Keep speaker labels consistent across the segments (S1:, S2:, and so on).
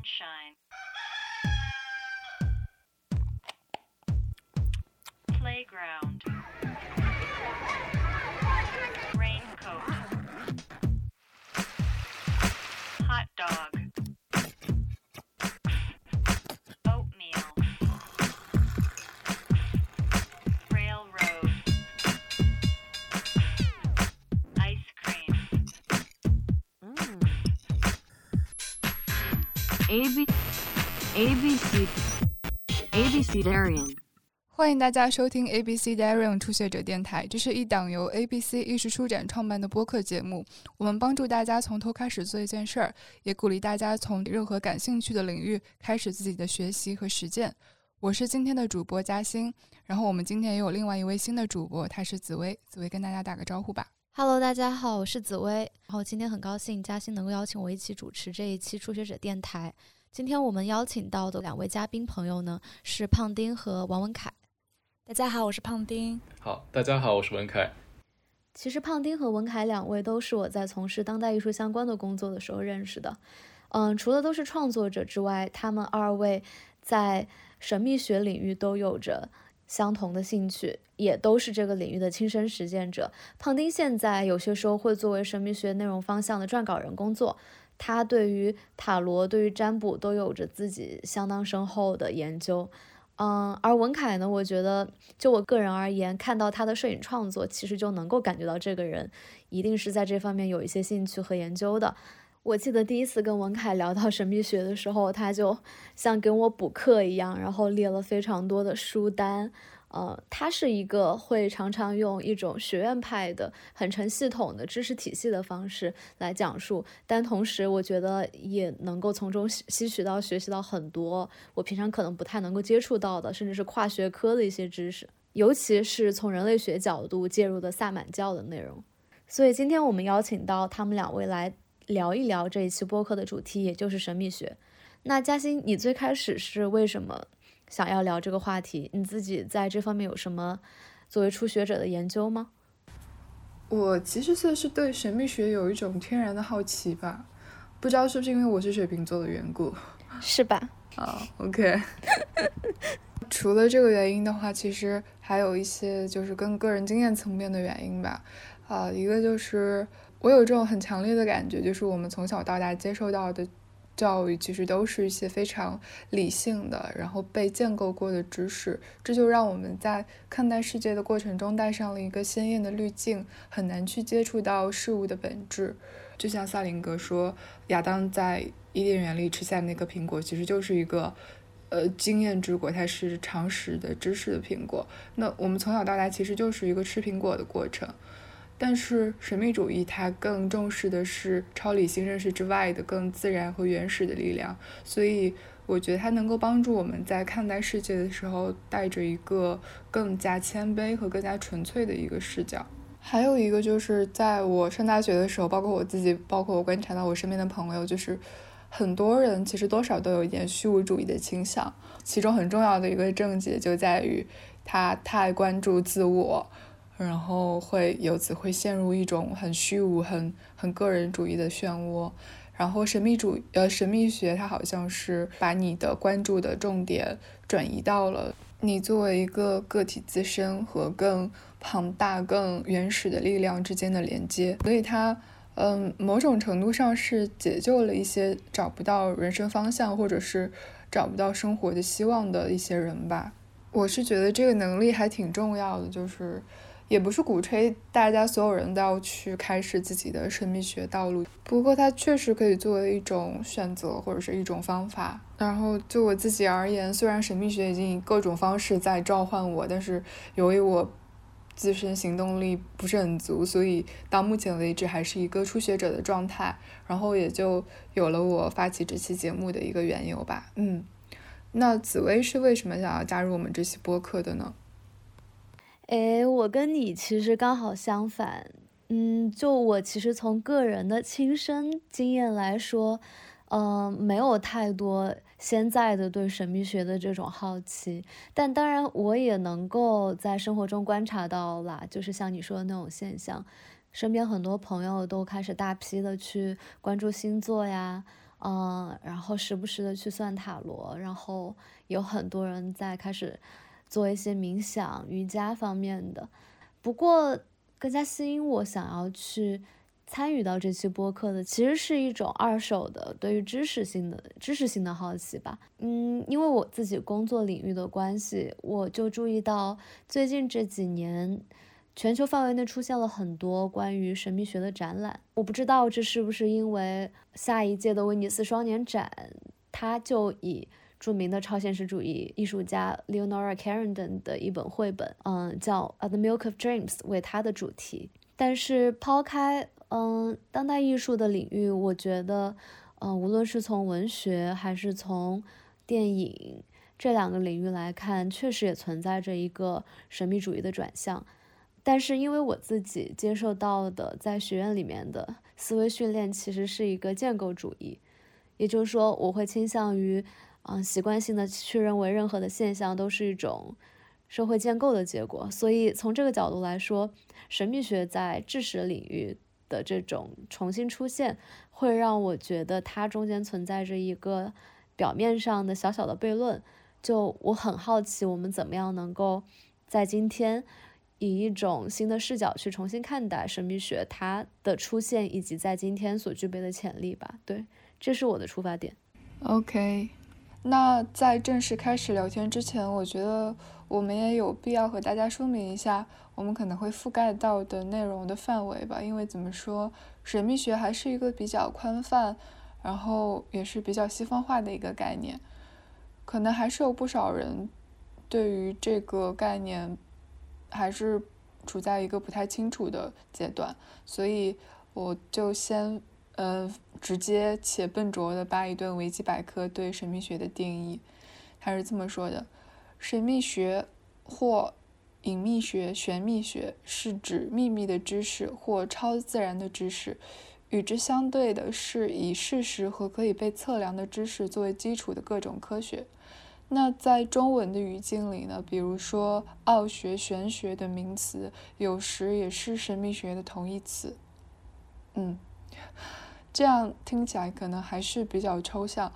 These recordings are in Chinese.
S1: sunshine. Playground.
S2: A B A B C A B C Darian。
S3: 欢迎大家收听 ABC Darian 初学者电台，这是一档由 ABC 艺术书展创办的播客节目。我们帮助大家从头开始做一件事儿，也鼓励大家从任何感兴趣的领域开始自己的学习和实践。我是今天的主播嘉欣，然后我们今天也有另外一位新的主播，他是紫薇。紫薇跟大家打个招呼吧。
S4: Hello，大家好，我是紫薇。然后今天很高兴嘉欣能够邀请我一起主持这一期初学者电台。今天我们邀请到的两位嘉宾朋友呢是胖丁和王文凯。
S5: 大家好，我是胖丁。
S6: 好，大家好，我是文凯。
S4: 其实胖丁和文凯两位都是我在从事当代艺术相关的工作的时候认识的。嗯，除了都是创作者之外，他们二位在神秘学领域都有着相同的兴趣，也都是这个领域的亲身实践者。胖丁现在有些时候会作为神秘学内容方向的撰稿人工作，他对于塔罗、对于占卜都有着自己相当深厚的研究。嗯，而文凯呢，我觉得就我个人而言，看到他的摄影创作，其实就能够感觉到这个人一定是在这方面有一些兴趣和研究的。我记得第一次跟文凯聊到神秘学的时候，他就像跟我补课一样，然后列了非常多的书单。呃，他是一个会常常用一种学院派的、很成系统的知识体系的方式来讲述，但同时我觉得也能够从中吸吸取到、学习到很多我平常可能不太能够接触到的，甚至是跨学科的一些知识，尤其是从人类学角度介入的萨满教的内容。所以今天我们邀请到他们两位来聊一聊这一期播客的主题，也就是神秘学。那嘉欣，你最开始是为什么？想要聊这个话题，你自己在这方面有什么作为初学者的研究吗？
S3: 我其实算是对神秘学有一种天然的好奇吧，不知道是不是因为我是水瓶座的缘故，
S4: 是吧？
S3: 啊，OK。除了这个原因的话，其实还有一些就是跟个人经验层面的原因吧。啊，一个就是我有这种很强烈的感觉，就是我们从小到大接受到的。教育其实都是一些非常理性的，然后被建构过的知识，这就让我们在看待世界的过程中带上了一个鲜艳的滤镜，很难去接触到事物的本质。就像萨林格说，亚当在伊甸园里吃下那个苹果，其实就是一个呃经验之果，它是常识的知识的苹果。那我们从小到大其实就是一个吃苹果的过程。但是神秘主义它更重视的是超理性认识之外的更自然和原始的力量，所以我觉得它能够帮助我们在看待世界的时候带着一个更加谦卑和更加纯粹的一个视角。还有一个就是在我上大学的时候，包括我自己，包括我观察到我身边的朋友，就是很多人其实多少都有一点虚无主义的倾向，其中很重要的一个症结就在于他太关注自我。然后会由此会陷入一种很虚无、很很个人主义的漩涡。然后神秘主呃神秘学它好像是把你的关注的重点转移到了你作为一个个体自身和更庞大、更原始的力量之间的连接。所以它嗯某种程度上是解救了一些找不到人生方向或者是找不到生活的希望的一些人吧。我是觉得这个能力还挺重要的，就是。也不是鼓吹大家所有人都要去开始自己的神秘学道路，不过它确实可以作为一种选择或者是一种方法。然后就我自己而言，虽然神秘学已经以各种方式在召唤我，但是由于我自身行动力不是很足，所以到目前为止还是一个初学者的状态。然后也就有了我发起这期节目的一个缘由吧。嗯，那紫薇是为什么想要加入我们这期播客的呢？
S4: 诶，我跟你其实刚好相反，嗯，就我其实从个人的亲身经验来说，嗯，没有太多现在的对神秘学的这种好奇，但当然我也能够在生活中观察到啦，就是像你说的那种现象，身边很多朋友都开始大批的去关注星座呀，嗯，然后时不时的去算塔罗，然后有很多人在开始做一些冥想、瑜伽方面的。不过，更加吸引我想要去参与到这期播客的，其实是一种二手的对于知识性的知识性的好奇吧。嗯，因为我自己工作领域的关系，我就注意到最近这几年。全球范围内出现了很多关于神秘学的展览，我不知道这是不是因为下一届的威尼斯双年展，它就以著名的超现实主义艺术家 Leonora Carrington 的一本绘本，嗯，叫《The Milk of Dreams》为它的主题。但是抛开嗯当代艺术的领域，我觉得，嗯，无论是从文学还是从电影这两个领域来看，确实也存在着一个神秘主义的转向。但是因为我自己接受到的在学院里面的思维训练，其实是一个建构主义，也就是说，我会倾向于，嗯，习惯性的去认为任何的现象都是一种社会建构的结果。所以从这个角度来说，神秘学在知识领域的这种重新出现，会让我觉得它中间存在着一个表面上的小小的悖论。就我很好奇，我们怎么样能够在今天。以一种新的视角去重新看待神秘学，它的出现以及在今天所具备的潜力吧。对，这是我的出发点。
S3: OK，那在正式开始聊天之前，我觉得我们也有必要和大家说明一下，我们可能会覆盖到的内容的范围吧。因为怎么说，神秘学还是一个比较宽泛，然后也是比较西方化的一个概念，可能还是有不少人对于这个概念。还是处在一个不太清楚的阶段，所以我就先呃直接且笨拙的扒一顿维基百科对神秘学的定义。他是这么说的：神秘学或隐秘学、玄秘学是指秘密的知识或超自然的知识，与之相对的是以事实和可以被测量的知识作为基础的各种科学。那在中文的语境里呢，比如说奥学、玄学的名词，有时也是神秘学的同义词。嗯，这样听起来可能还是比较抽象。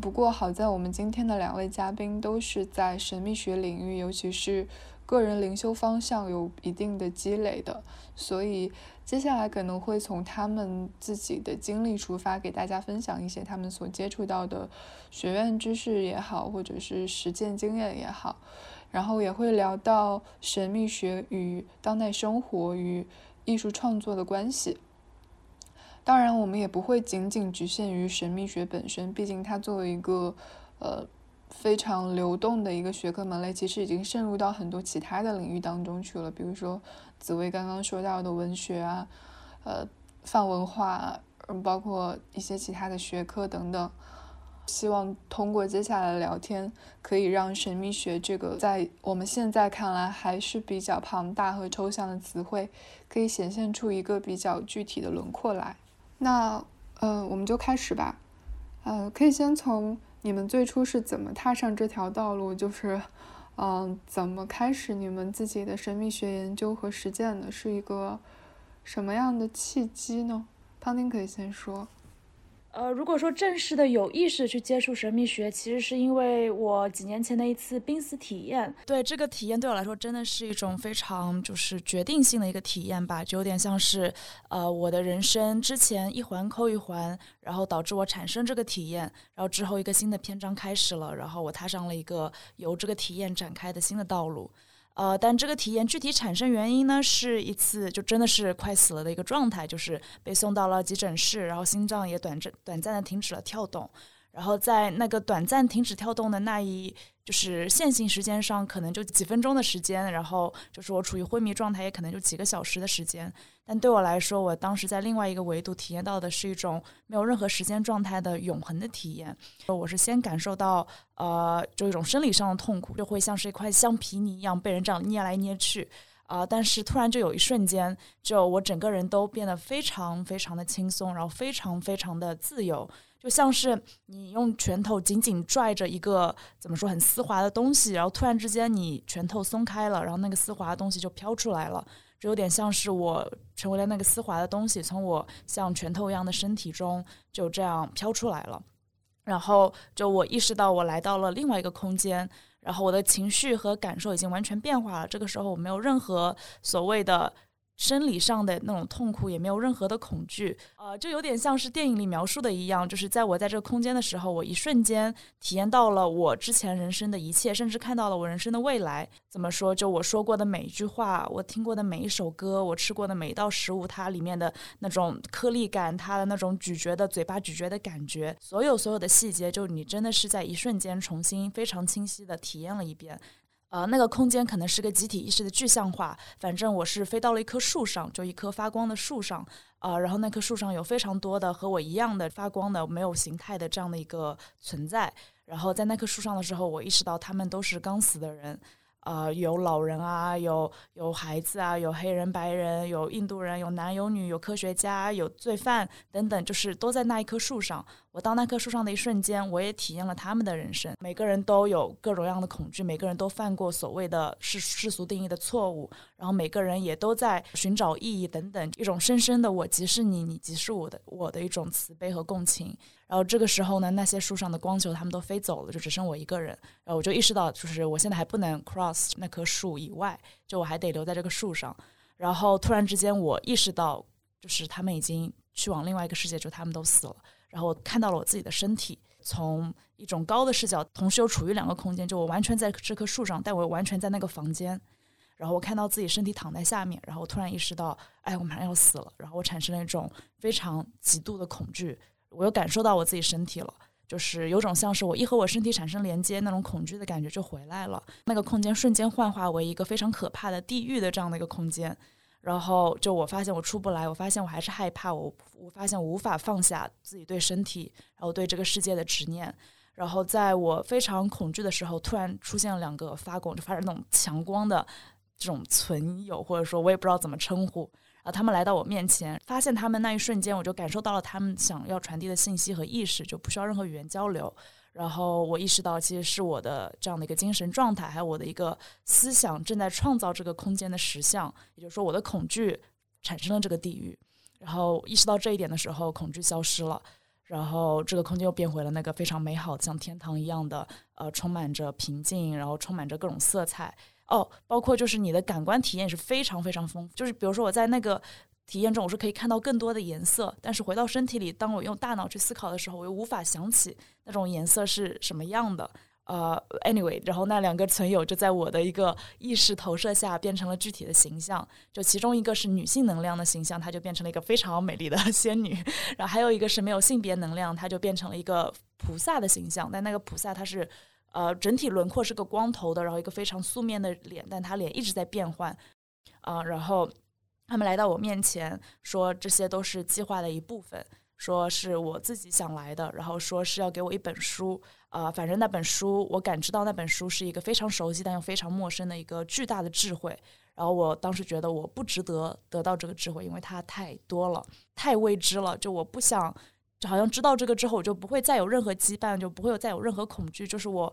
S3: 不过好在我们今天的两位嘉宾都是在神秘学领域，尤其是个人灵修方向有一定的积累的，所以。接下来可能会从他们自己的经历出发，给大家分享一些他们所接触到的学院知识也好，或者是实践经验也好，然后也会聊到神秘学与当代生活与艺术创作的关系。当然，我们也不会仅仅局限于神秘学本身，毕竟它作为一个呃非常流动的一个学科门类，其实已经渗入到很多其他的领域当中去了，比如说。紫薇刚刚说到的文学啊，呃，泛文化，包括一些其他的学科等等，希望通过接下来的聊天，可以让神秘学这个在我们现在看来还是比较庞大和抽象的词汇，可以显现出一个比较具体的轮廓来。那，呃，我们就开始吧，呃，可以先从你们最初是怎么踏上这条道路，就是。嗯，怎么开始你们自己的神秘学研究和实践的？是一个什么样的契机呢？汤丁可以先说。
S5: 呃，如果说正式的有意识去接触神秘学，其实是因为我几年前的一次濒死体验。对这个体验对我来说，真的是一种非常就是决定性的一个体验吧，就有点像是呃我的人生之前一环扣一环，然后导致我产生这个体验，然后之后一个新的篇章开始了，然后我踏上了一个由这个体验展开的新的道路。呃，但这个体验具体产生原因呢，是一次就真的是快死了的一个状态，就是被送到了急诊室，然后心脏也短暂短暂的停止了跳动。然后在那个短暂停止跳动的那一，就是线性时间上，可能就几分钟的时间，然后就是我处于昏迷状态，也可能就几个小时的时间。但对我来说，我当时在另外一个维度体验到的是一种没有任何时间状态的永恒的体验。我是先感受到，呃，就一种生理上的痛苦，就会像是一块橡皮泥一样被人这样捏来捏去，啊，但是突然就有一瞬间，就我整个人都变得非常非常的轻松，然后非常非常的自由。就像是你用拳头紧紧拽着一个怎么说很丝滑的东西，然后突然之间你拳头松开了，然后那个丝滑的东西就飘出来了，就有点像是我成为了那个丝滑的东西，从我像拳头一样的身体中就这样飘出来了。然后就我意识到我来到了另外一个空间，然后我的情绪和感受已经完全变化了。这个时候我没有任何所谓的。生理上的那种痛苦也没有任何的恐惧，呃，就有点像是电影里描述的一样，就是在我在这个空间的时候，我一瞬间体验到了我之前人生的一切，甚至看到了我人生的未来。怎么说？就我说过的每一句话，我听过的每一首歌，我吃过的每一道食物，它里面的那种颗粒感，它的那种咀嚼的嘴巴咀嚼的感觉，所有所有的细节，就你真的是在一瞬间重新非常清晰的体验了一遍。呃，那个空间可能是个集体意识的具象化。反正我是飞到了一棵树上，就一棵发光的树上。呃，然后那棵树上有非常多的和我一样的发光的、没有形态的这样的一个存在。然后在那棵树上的时候，我意识到他们都是刚死的人。呃，有老人啊，有有孩子啊，有黑人、白人，有印度人，有男有女，有科学家，有罪犯等等，就是都在那一棵树上。我到那棵树上的一瞬间，我也体验了他们的人生。每个人都有各种各样的恐惧，每个人都犯过所谓的世世俗定义的错误，然后每个人也都在寻找意义等等，一种深深的“我即是你，你即是我的”我的一种慈悲和共情。然后这个时候呢，那些树上的光球他们都飞走了，就只剩我一个人。然后我就意识到，就是我现在还不能 cross 那棵树以外，就我还得留在这个树上。然后突然之间，我意识到，就是他们已经去往另外一个世界，就他们都死了。然后看到了我自己的身体，从一种高的视角，同时又处于两个空间，就我完全在这棵树上，但我完全在那个房间。然后我看到自己身体躺在下面，然后我突然意识到，哎，我马上要死了。然后我产生了一种非常极度的恐惧。我又感受到我自己身体了，就是有种像是我一和我身体产生连接，那种恐惧的感觉就回来了。那个空间瞬间幻化为一个非常可怕的地狱的这样的一个空间，然后就我发现我出不来，我发现我还是害怕，我我发现我无法放下自己对身体，然后对这个世界的执念。然后在我非常恐惧的时候，突然出现了两个发光，就发生那种强光的这种存有，或者说我也不知道怎么称呼。然后，他们来到我面前，发现他们那一瞬间，我就感受到了他们想要传递的信息和意识，就不需要任何语言交流。然后我意识到，其实是我的这样的一个精神状态，还有我的一个思想正在创造这个空间的实像。也就是说，我的恐惧产生了这个地狱。然后意识到这一点的时候，恐惧消失了，然后这个空间又变回了那个非常美好的，像天堂一样的，呃，充满着平静，然后充满着各种色彩。哦，包括就是你的感官体验是非常非常丰富。就是比如说我在那个体验中，我是可以看到更多的颜色，但是回到身体里，当我用大脑去思考的时候，我又无法想起那种颜色是什么样的。呃，anyway，然后那两个存有就在我的一个意识投射下变成了具体的形象。就其中一个是女性能量的形象，它就变成了一个非常美丽的仙女；然后还有一个是没有性别能量，它就变成了一个菩萨的形象。但那个菩萨它是。呃，整体轮廓是个光头的，然后一个非常素面的脸，但他脸一直在变换，啊，然后他们来到我面前，说这些都是计划的一部分，说是我自己想来的，然后说是要给我一本书，啊，反正那本书我感知到那本书是一个非常熟悉但又非常陌生的一个巨大的智慧，然后我当时觉得我不值得得到这个智慧，因为它太多了，太未知了，就我不想。就好像知道这个之后，我就不会再有任何羁绊，就不会有再有任何恐惧。就是我，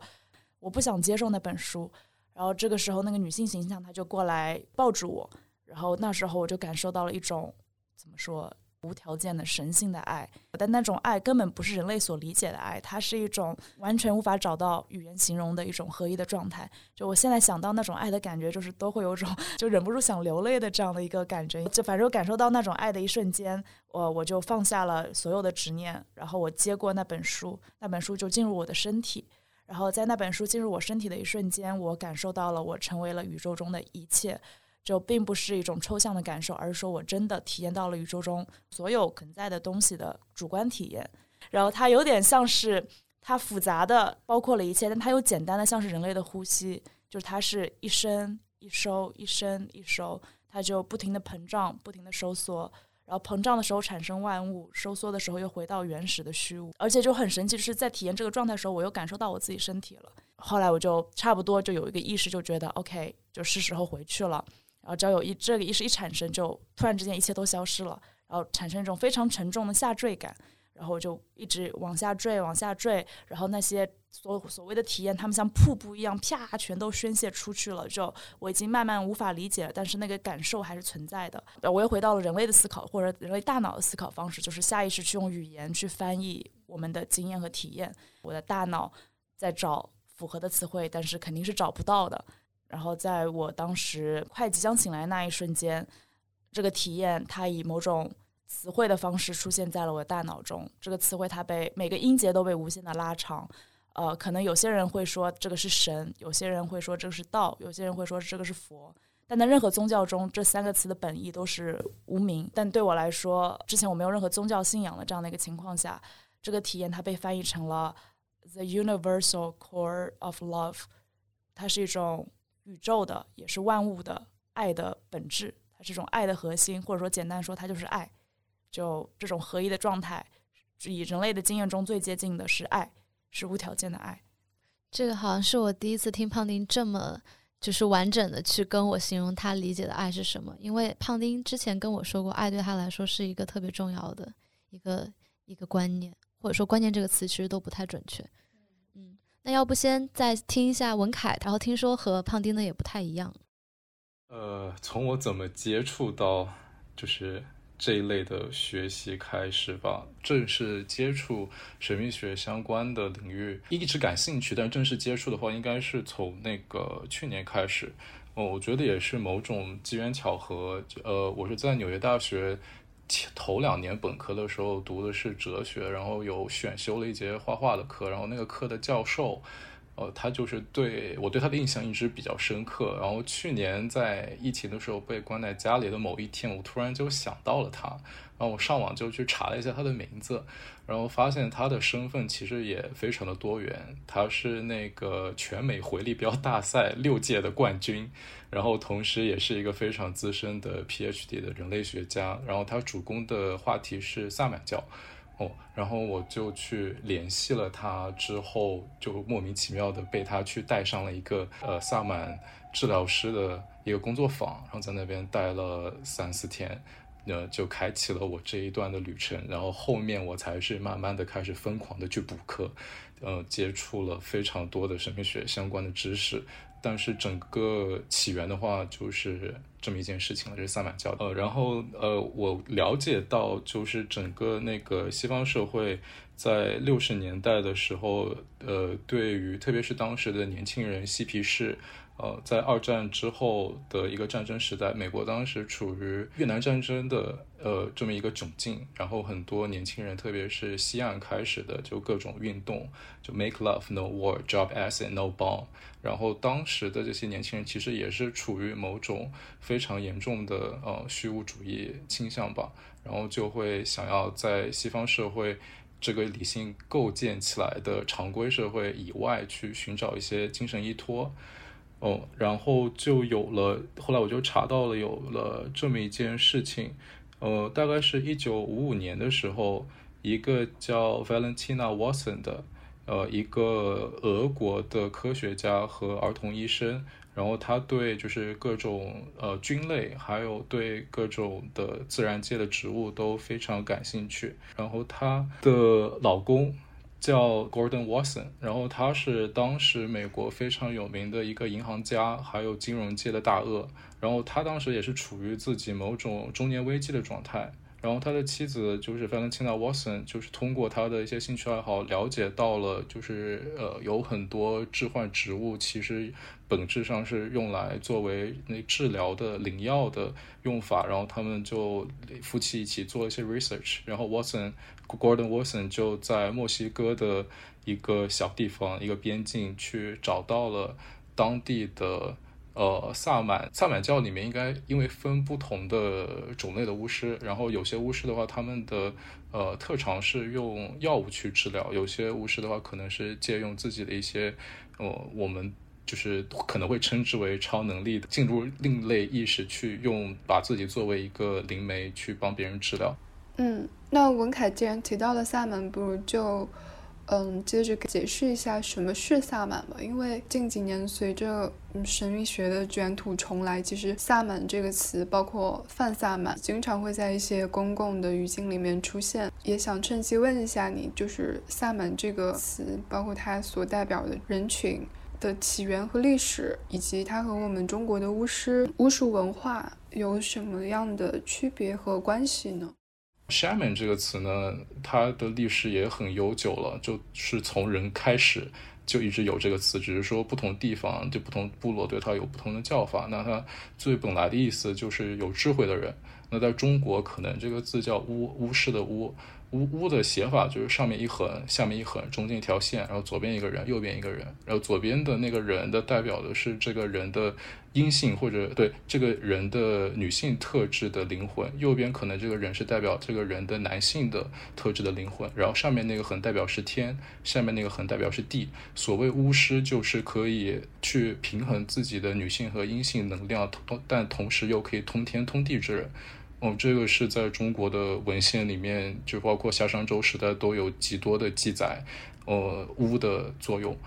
S5: 我不想接受那本书。然后这个时候，那个女性形象她就过来抱住我，然后那时候我就感受到了一种怎么说？无条件的神性的爱，但那种爱根本不是人类所理解的爱，它是一种完全无法找到语言形容的一种合一的状态。就我现在想到那种爱的感觉，就是都会有种就忍不住想流泪的这样的一个感觉。就反正我感受到那种爱的一瞬间，我我就放下了所有的执念，然后我接过那本书，那本书就进入我的身体，然后在那本书进入我身体的一瞬间，我感受到了我成为了宇宙中的一切。就并不是一种抽象的感受，而是说我真的体验到了宇宙中所有存在的东西的主观体验。然后它有点像是它复杂的包括了一切，但它又简单的像是人类的呼吸，就是它是一升一收，一升一收，它就不停的膨胀，不停的收缩，然后膨胀的时候产生万物，收缩的时候又回到原始的虚无。而且就很神奇，就是在体验这个状态的时候，我又感受到我自己身体了。后来我就差不多就有一个意识，就觉得 OK，就是时候回去了。然后只要有一这个意识一产生，就突然之间一切都消失了，然后产生一种非常沉重的下坠感。然后就一直往下坠，往下坠，然后那些所所谓的体验，他们像瀑布一样，啪，全都宣泄出去了。就我已经慢慢无法理解了，但是那个感受还是存在的。我又回到了人类的思考，或者人类大脑的思考方式，就是下意识去用语言去翻译我们的经验和体验。我的大脑在找符合的词汇，但是肯定是找不到的。然后在我当时快即将醒来那一瞬间，这个体验它以某种。词汇的方式出现在了我的大脑中，这个词汇它被每个音节都被无限的拉长，呃，可能有些人会说这个是神，有些人会说这个是道，有些人会说这个是佛，但在任何宗教中，这三个词的本意都是无名。但对我来说，之前我没有任何宗教信仰的这样的一个情况下，这个体验它被翻译成了 the universal core of love，它是一种宇宙的，也是万物的爱的本质，它是一种爱的核心，或者说简单说，它就是爱。就这种合一的状态，以人类的经验中最接近的是爱，是无条件的爱。
S4: 这个好像是我第一次听胖丁这么就是完整的去跟我形容他理解的爱是什么。因为胖丁之前跟我说过，爱对他来说是一个特别重要的一个一个观念，或者说观念这个词其实都不太准确。那要不先再听一下文凯，然后听说和胖丁的也不太一样。
S6: 呃，从我怎么接触到就是。这一类的学习开始吧，正式接触神秘学相关的领域，一直感兴趣。但正式接触的话，应该是从那个去年开始。哦，我觉得也是某种机缘巧合。呃，我是在纽约大学头两年本科的时候读的是哲学，然后有选修了一节画画的课，然后那个课的教授。呃，他就是对我对他的印象一直比较深刻。然后去年在疫情的时候被关在家里的某一天，我突然就想到了他。然后我上网就去查了一下他的名字，然后发现他的身份其实也非常的多元。他是那个全美回力镖大赛六届的冠军，然后同时也是一个非常资深的 PhD 的人类学家。然后他主攻的话题是萨满教。哦然后我就去联系了他，之后就莫名其妙的被他去带上了一个呃萨满治疗师的一个工作坊，然后在那边待了三四天，那，就开启了我这一段的旅程。然后后面我才是慢慢的开始疯狂的去补课，呃，接触了非常多的神秘学相关的知识。但是整个起源的话，就是这么一件事情了，这是萨满教。呃，然后呃，我了解到，就是整个那个西方社会，在六十年代的时候，呃，对于特别是当时的年轻人嬉皮士。呃，在二战之后的一个战争时代，美国当时处于越南战争的呃这么一个窘境，然后很多年轻人，特别是西岸开始的就各种运动，就 Make Love No War，Drop Acid No Bomb，然后当时的这些年轻人其实也是处于某种非常严重的呃虚无主义倾向吧，然后就会想要在西方社会这个理性构建起来的常规社会以外去寻找一些精神依托。哦，然后就有了，后来我就查到了有了这么一件事情，呃，大概是一九五五年的时候，一个叫 Valentina Watson 的，呃，一个俄国的科学家和儿童医生，然后他对就是各种呃菌类，还有对各种的自然界的植物都非常感兴趣，然后她的老公。叫 Gordon Watson，然后他是当时美国非常有名的一个银行家，还有金融界的大鳄。然后他当时也是处于自己某种中年危机的状态。然后他的妻子就是 Valentina Watson，就是通过他的一些兴趣爱好了解到了，就是呃有很多致幻植物其实本质上是用来作为那治疗的领药的用法。然后他们就夫妻一起做一些 research。然后 Watson Gordon Watson 就在墨西哥的一个小地方一个边境去找到了当地的。呃，萨满萨满教里面应该因为分不同的种类的巫师，然后有些巫师的话，他们的呃特长是用药物去治疗；有些巫师的话，可能是借用自己的一些呃，我们就是可能会称之为超能力的，进入另类意识去用，把自己作为一个灵媒去帮别人治疗。
S3: 嗯，那文凯既然提到了萨满，不如就。嗯，接着解释一下什么是萨满吧。因为近几年随着神秘学的卷土重来，其实萨满这个词，包括泛萨满，经常会在一些公共的语境里面出现。也想趁机问一下你，就是萨满这个词，包括它所代表的人群的起源和历史，以及它和我们中国的巫师、巫术文化有什么样的区别和关系呢
S6: ？shaman 这个词呢，它的历史也很悠久了，就是从人开始就一直有这个词，只是说不同地方就不同部落对它有不同的叫法。那它最本来的意思就是有智慧的人。那在中国，可能这个字叫巫巫师的巫巫巫的写法就是上面一横，下面一横，中间一条线，然后左边一个人，右边一个人，然后左边的那个人的代表的是这个人的阴性或者对这个人的女性特质的灵魂，右边可能这个人是代表这个人的男性的特质的灵魂，然后上面那个横代表是天，下面那个横代表是地。所谓巫师就是可以去平衡自己的女性和阴性能量，同但同时又可以通天通地之人。哦，这个是在中国的文献里面，就包括夏商周时代都有极多的记载，呃，巫的作用。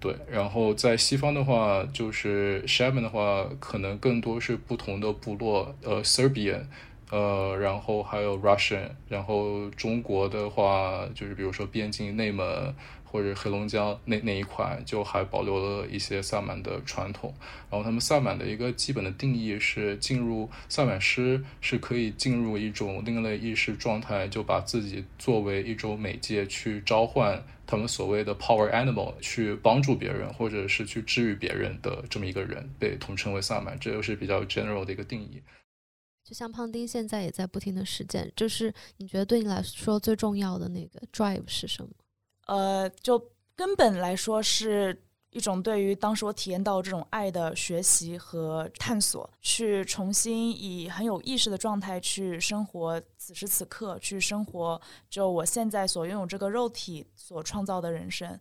S6: 对，然后在西方的话，就是 shaman 的话，可能更多是不同的部落，呃，Serbian，呃，然后还有 Russian，然后中国的话，就是比如说边境内蒙。或者黑龙江那那一块就还保留了一些萨满的传统，然后他们萨满的一个基本的定义是，进入萨满师是可以进入一种另类意识状态，就把自己作为一种媒介去召唤他们所谓的 power animal 去帮助别人，或者是去治愈别人的这么一个人，被统称为萨满，这又是比较 general 的一个定义。
S4: 就像胖丁现在也在不停的实践，就是你觉得对你来说最重要的那个 drive 是什么？
S5: 呃，就根本来说是一种对于当时我体验到这种爱的学习和探索，去重新以很有意识的状态去生活此时此刻，去生活就我现在所拥有这个肉体所创造的人生。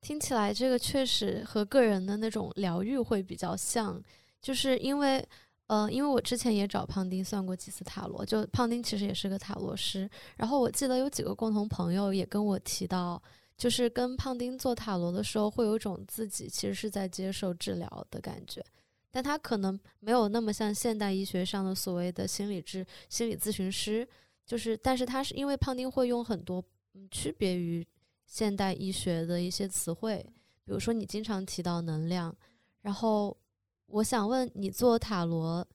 S4: 听起来这个确实和个人的那种疗愈会比较像，就是因为。嗯，因为我之前也找胖丁算过几次塔罗，就胖丁其实也是个塔罗师。然后我记得有几个共同朋友也跟我提到，就是跟胖丁做塔罗的时候，会有一种自己其实是在接受治疗的感觉，但他可能没有那么像现代医学上的所谓的心理治心理咨询师，就是但是他是因为胖丁会用很多嗯区别于现代医学的一些词汇，比如说你经常提到能量，然后。我想问你，做塔罗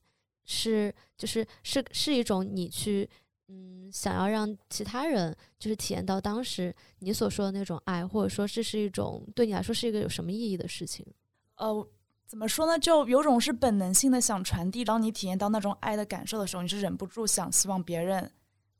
S4: 是就是是是一种你去嗯想要让其他人就是体验到当时你所说的那种爱，或者说这是一种对你来说是一个有什么意义的事情？
S5: 呃，怎么说呢？就有种是本能性的想传递，当你体验到那种爱的感受的时候，你是忍不住想希望别人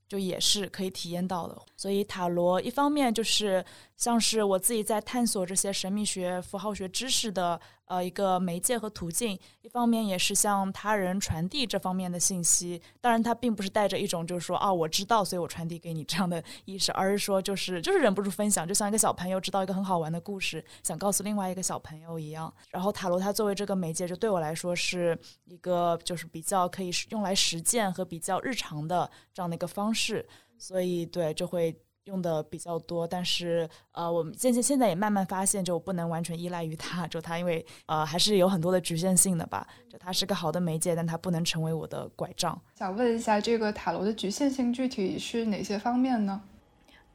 S5: 就也是可以体验到的。所以塔罗一方面就是像是我自己在探索这些神秘学、符号学知识的。呃，一个媒介和途径，一方面也是向他人传递这方面的信息。当然，他并不是带着一种就是说啊，我知道，所以我传递给你这样的意识，而是说就是就是忍不住分享，就像一个小朋友知道一个很好玩的故事，想告诉另外一个小朋友一样。然后塔罗它作为这个媒介，就对我来说是一个就是比较可以用来实践和比较日常的这样的一个方式，所以对就会。用的比较多，但是呃，我们渐渐现在也慢慢发现，就不能完全依赖于它，就它因为呃还是有很多的局限性的吧。就它是个好的媒介，但它不能成为我的拐杖。
S3: 想问一下，这个塔罗的局限性具体是哪些方面呢？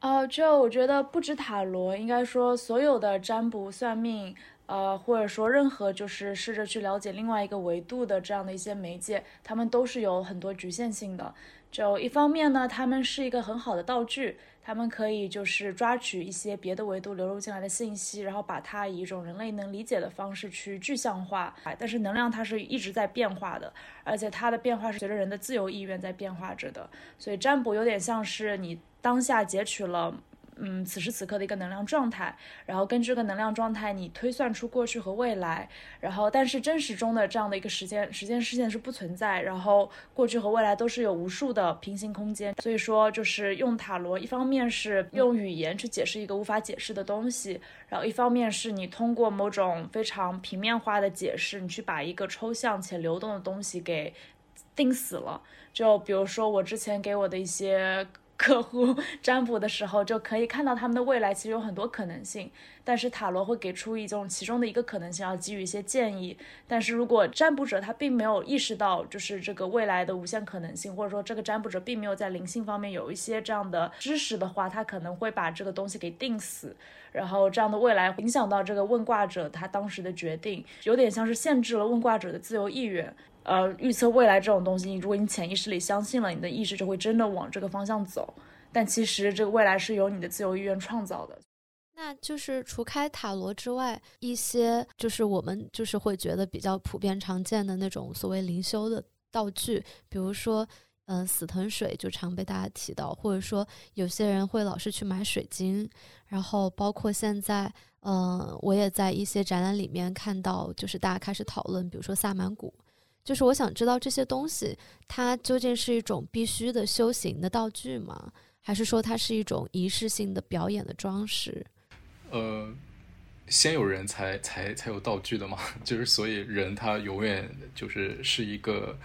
S5: 哦，就我觉得不止塔罗，应该说所有的占卜、算命，呃，或者说任何就是试着去了解另外一个维度的这样的一些媒介，它们都是有很多局限性的。就一方面呢，他们是一个很好的道具。他们可以就是抓取一些别的维度流入进来的信息，然后把它以一种人类能理解的方式去具象化。但是能量它是一直在变化的，而且它的变化是随着人的自由意愿在变化着的。所以占卜有点像是你当下截取了。嗯，此时此刻的一个能量状态，然后根据这个能量状态，你推算出过去和未来，然后但是真实中的这样的一个时间时间事件是不存在，然后过去和未来都是有无数的平行空间，所以说就是用塔罗，一方面是用语言去解释一个无法解释的东西，然后一方面是你通过某种非常平面化的解释，你去把一个抽象且流动的东西给定死了。就比如说我之前给我的一些。客户占卜的时候，就可以看到他们的未来其实有很多可能性，但是塔罗会给出一种其中的一个可能性，要给予一些建议。但是如果占卜者他并没有意识到就是这个未来的无限可能性，或者说这个占卜者并没有在灵性方面有一些这样的知识的话，他可能会把这个东西给定死，然后这样的未来影响到这个问卦者他当时的决定，有点像是限制了问卦者的自由意愿。呃，预测未来这种东西，如果你潜意识里相信了，你的意识就会真的往这个方向走。但其实这个未来是由你的自由意愿创造的。
S4: 那就是除开塔罗之外，一些就是我们就是会觉得比较普遍常见的那种所谓灵修的道具，比如说，嗯，死藤水就常被大家提到，或者说有些人会老是去买水晶，然后包括现在，嗯，我也在一些展览里面看到，就是大家开始讨论，比如说萨满鼓。就是我想知道这些东西，它究竟是一种必须的修行的道具吗？还是说它是一种仪式性的表演的装饰？
S6: 呃，先有人才才才有道具的嘛，就是所以人他永远就是是一个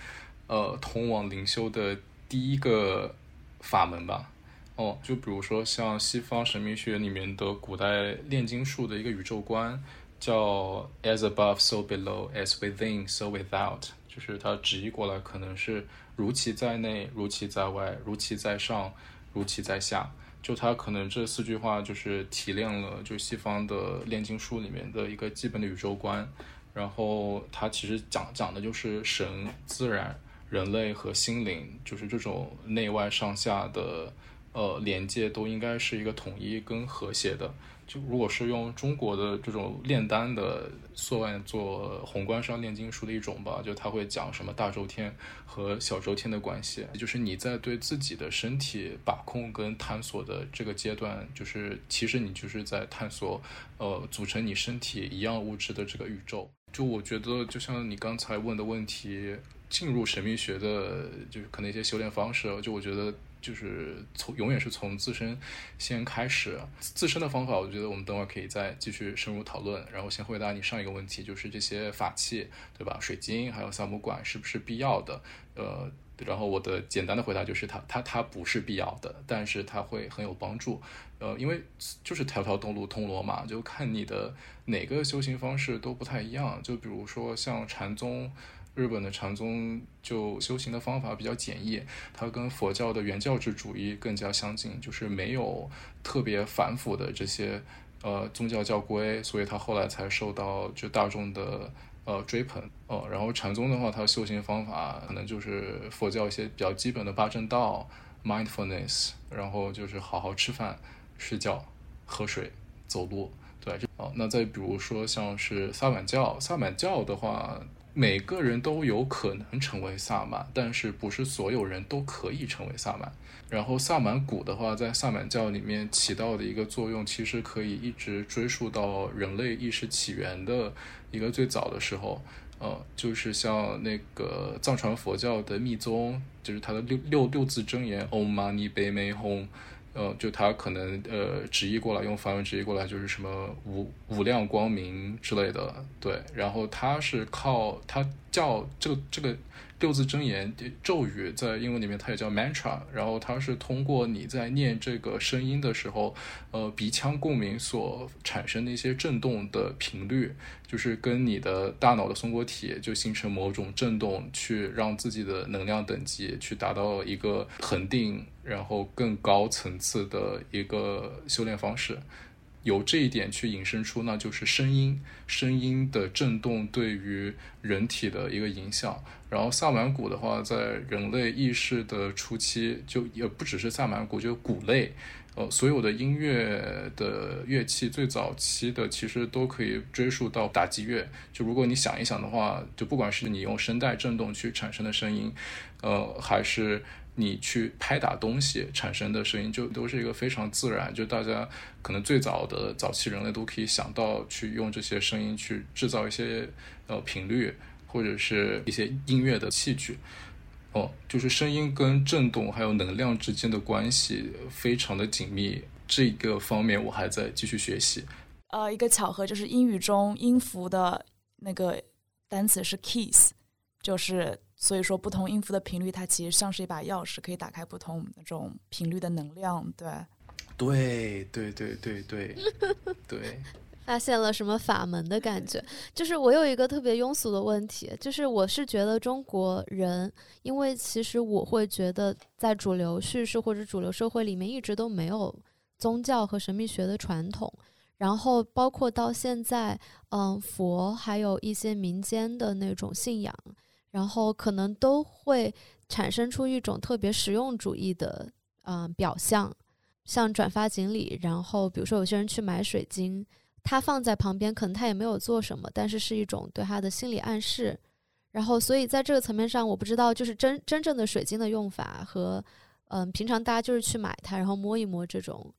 S6: 呃通往灵修的第一个法门吧。哦，就比如说像西方神秘学里面的古代炼金术的一个宇宙观，叫 as above so below as within so without。就是它直译过来可能是如其在内，如其在外，如其在上，如其在下。就它可能这四句话就是提炼了就西方的炼金术里面的一个基本的宇宙观。然后它其实讲讲的就是神、自然、人类和心灵，就是这种内外上下的呃连接都应该是一个统一跟和谐的。就如果是用中国的这种炼丹的所谓做宏观上炼金术的一种吧，就他会讲什么大周天和小周天的关系，就是你在对自己的身体把控跟探索的这个阶段，就是其实你就是在探索，呃，组成你身体一样物质的这个宇宙。就我觉得，就像你刚才问的问题，进入神秘学的，就是可能一些修炼方式，就我觉得。就是从永远是从自身先开始，自身的方法，我觉得我们等会儿可以再继续深入讨论。然后先回答你上一个问题，就是这些法器，对吧？水晶还有萨姆管是不是必要的？呃，然后我的简单的回答就是，它它它不是必要的，但是它会很有帮助。呃，因为就是条条道路通罗马，就看你的哪个修行方式都不太一样。就比如说像禅宗。日本的禅宗就修行的方法比较简易，它跟佛教的原教旨主义更加相近，就是没有特别繁复的这些呃宗教教规，所以它后来才受到就大众的呃追捧哦。然后禅宗的话，它修行方法可能就是佛教一些比较基本的八正道、mindfulness，然后就是好好吃饭、睡觉、喝水、走路，对哦，那再比如说像是萨满教，萨满教的话。每个人都有可能成为萨满，但是不是所有人都可以成为萨满。然后萨满鼓的话，在萨满教里面起到的一个作用，其实可以一直追溯到人类意识起源的一个最早的时候。呃，就是像那个藏传佛教的密宗，就是它的六六六字真言 Om Mani p a m e Hum。呃，就他可能呃直译过来，用梵文直译过来就是什么无无量光明之类的，对。然后他是靠他叫这个这个六字真言咒语，在英文里面它也叫 mantra。然后它是通过你在念这个声音的时候，呃，鼻腔共鸣所产生的一些震动的频率，就是跟你的大脑的松果体就形成某种震动，去让自己的能量等级去达到一个恒定。然后更高层次的一个修炼方式，由这一点去引申出，那就是声音，声音的震动对于人体的一个影响。然后萨满鼓的话，在人类意识的初期，就也不只是萨满鼓，就鼓类，呃，所有的音乐的乐器最早期的其实都可以追溯到打击乐。就如果你想一想的话，就不管是你用声带振动去产生的声音，呃，还是。你去拍打东西产生的声音，就都是一个非常自然，就大家可能最早的早期人类都可以想到去用这些声音去制造一些呃频率或者是一些音乐的器具。哦，就是声音跟振动还有能量之间的关系非常的紧密，这个方面我还在继续学习。
S5: 呃，一个巧合就是英语中音符的那个单词是 keys，就是。所以说不同音符的频率，它其实像是一把钥匙，可以打开不同那种频率的能量。对，
S6: 对对对对对对，
S4: 发现了什么法门的感觉？就是我有一个特别庸俗的问题，就是我是觉得中国人，因为其实我会觉得在主流叙事或者主流社会里面一直都没有宗教和神秘学的传统，然后包括到现在，嗯，佛还有一些民间的那种信仰，然后可能都会产生出一种特别实用主义的嗯表象。像转发锦鲤，然后比如说有些人去买水晶，他放在旁边，可能他也没有做什么，但是是一种对他的心理暗示。然后，所以在这个层面上，我不知道就是真真正的水晶的用法和，嗯，平常大家就是去买它，然后摸一摸这种，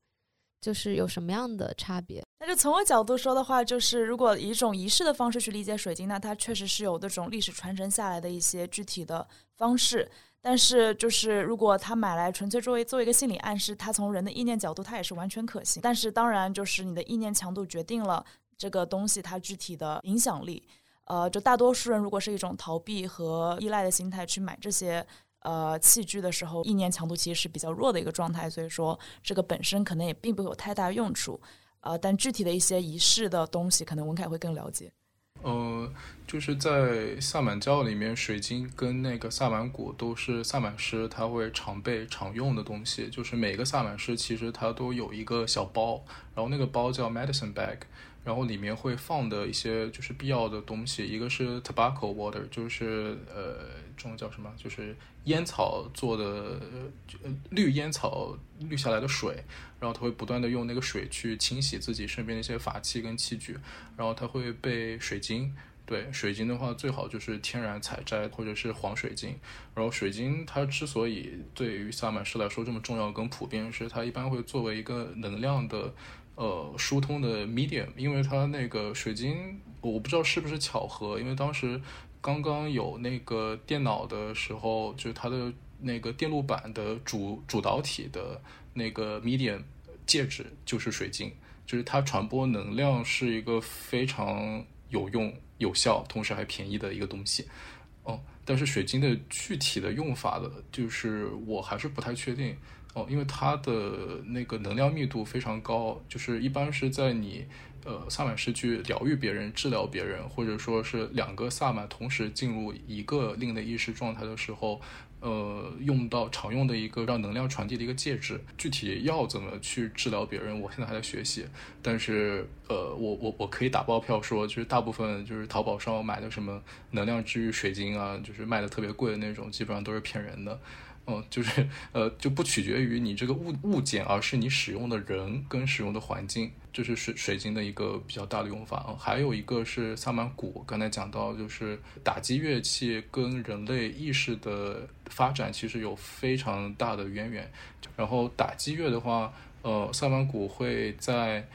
S4: 就是有什么样的差别？
S5: 那就从我角度说的话，就是如果以一种仪式的方式去理解水晶，那它确实是有那种历史传承下来的一些具体的方式。但是，就是如果他买来纯粹作为作为一个心理暗示，他从人的意念角度，他也是完全可行。但是，当然就是你的意念强度决定了这个东西它具体的影响力。呃，就大多数人如果是一种逃避和依赖的心态去买这些呃器具的时候，意念强度其实是比较弱的一个状态。所以说，这个本身可能也并不有太大用处。呃，但具体的一些仪式的东西，可能文凯会更了解。
S6: 呃，就是在萨满教里面，水晶跟那个萨满鼓都是萨满师他会常备常用的东西。就是每个萨满师其实他都有一个小包，然后那个包叫 medicine bag。然后里面会放的一些就是必要的东西，一个是 tobacco water，就是呃这种叫什么，就是烟草做的呃绿烟草滤下来的水，然后他会不断的用那个水去清洗自己身边的一些法器跟器具，然后他会备水晶，对水晶的话最好就是天然采摘或者是黄水晶，然后水晶它之所以对于萨满师来说这么重要跟普遍，是它一般会作为一个能量的。呃，疏通的 medium，因为它那个水晶，我不知道是不是巧合，因为当时刚刚有那个电脑的时候，就是它的那个电路板的主主导体的那个 medium 介质就是水晶，就是它传播能量是一个非常有用、有效，同时还便宜的一个东西。哦，但是水晶的具体的用法的，就是我还是不太确定。哦，因为它的那个能量密度非常高，就是一般是在你呃萨满是去疗愈别人、治疗别人，或者说是两个萨满同时进入一个另类意识状态的时候，呃，用到常用的一个让能量传递的一个介质。具体要怎么去治疗别人，我现在还在学习。但是呃，我我我可以打包票说，就是大部分就是淘宝上买的什么能量治愈水晶啊，就是卖的特别贵的那种，基本上都是骗人的。就是呃，就不取决于你这个物物件，而是你使用的人跟使用的环境，这是水水晶的一个比较大的用法啊。还有一个是萨满鼓，刚才讲到，就是打击乐器跟人类意识的发展其实有非常大的渊源。然后打击乐的话，呃，萨满鼓会在。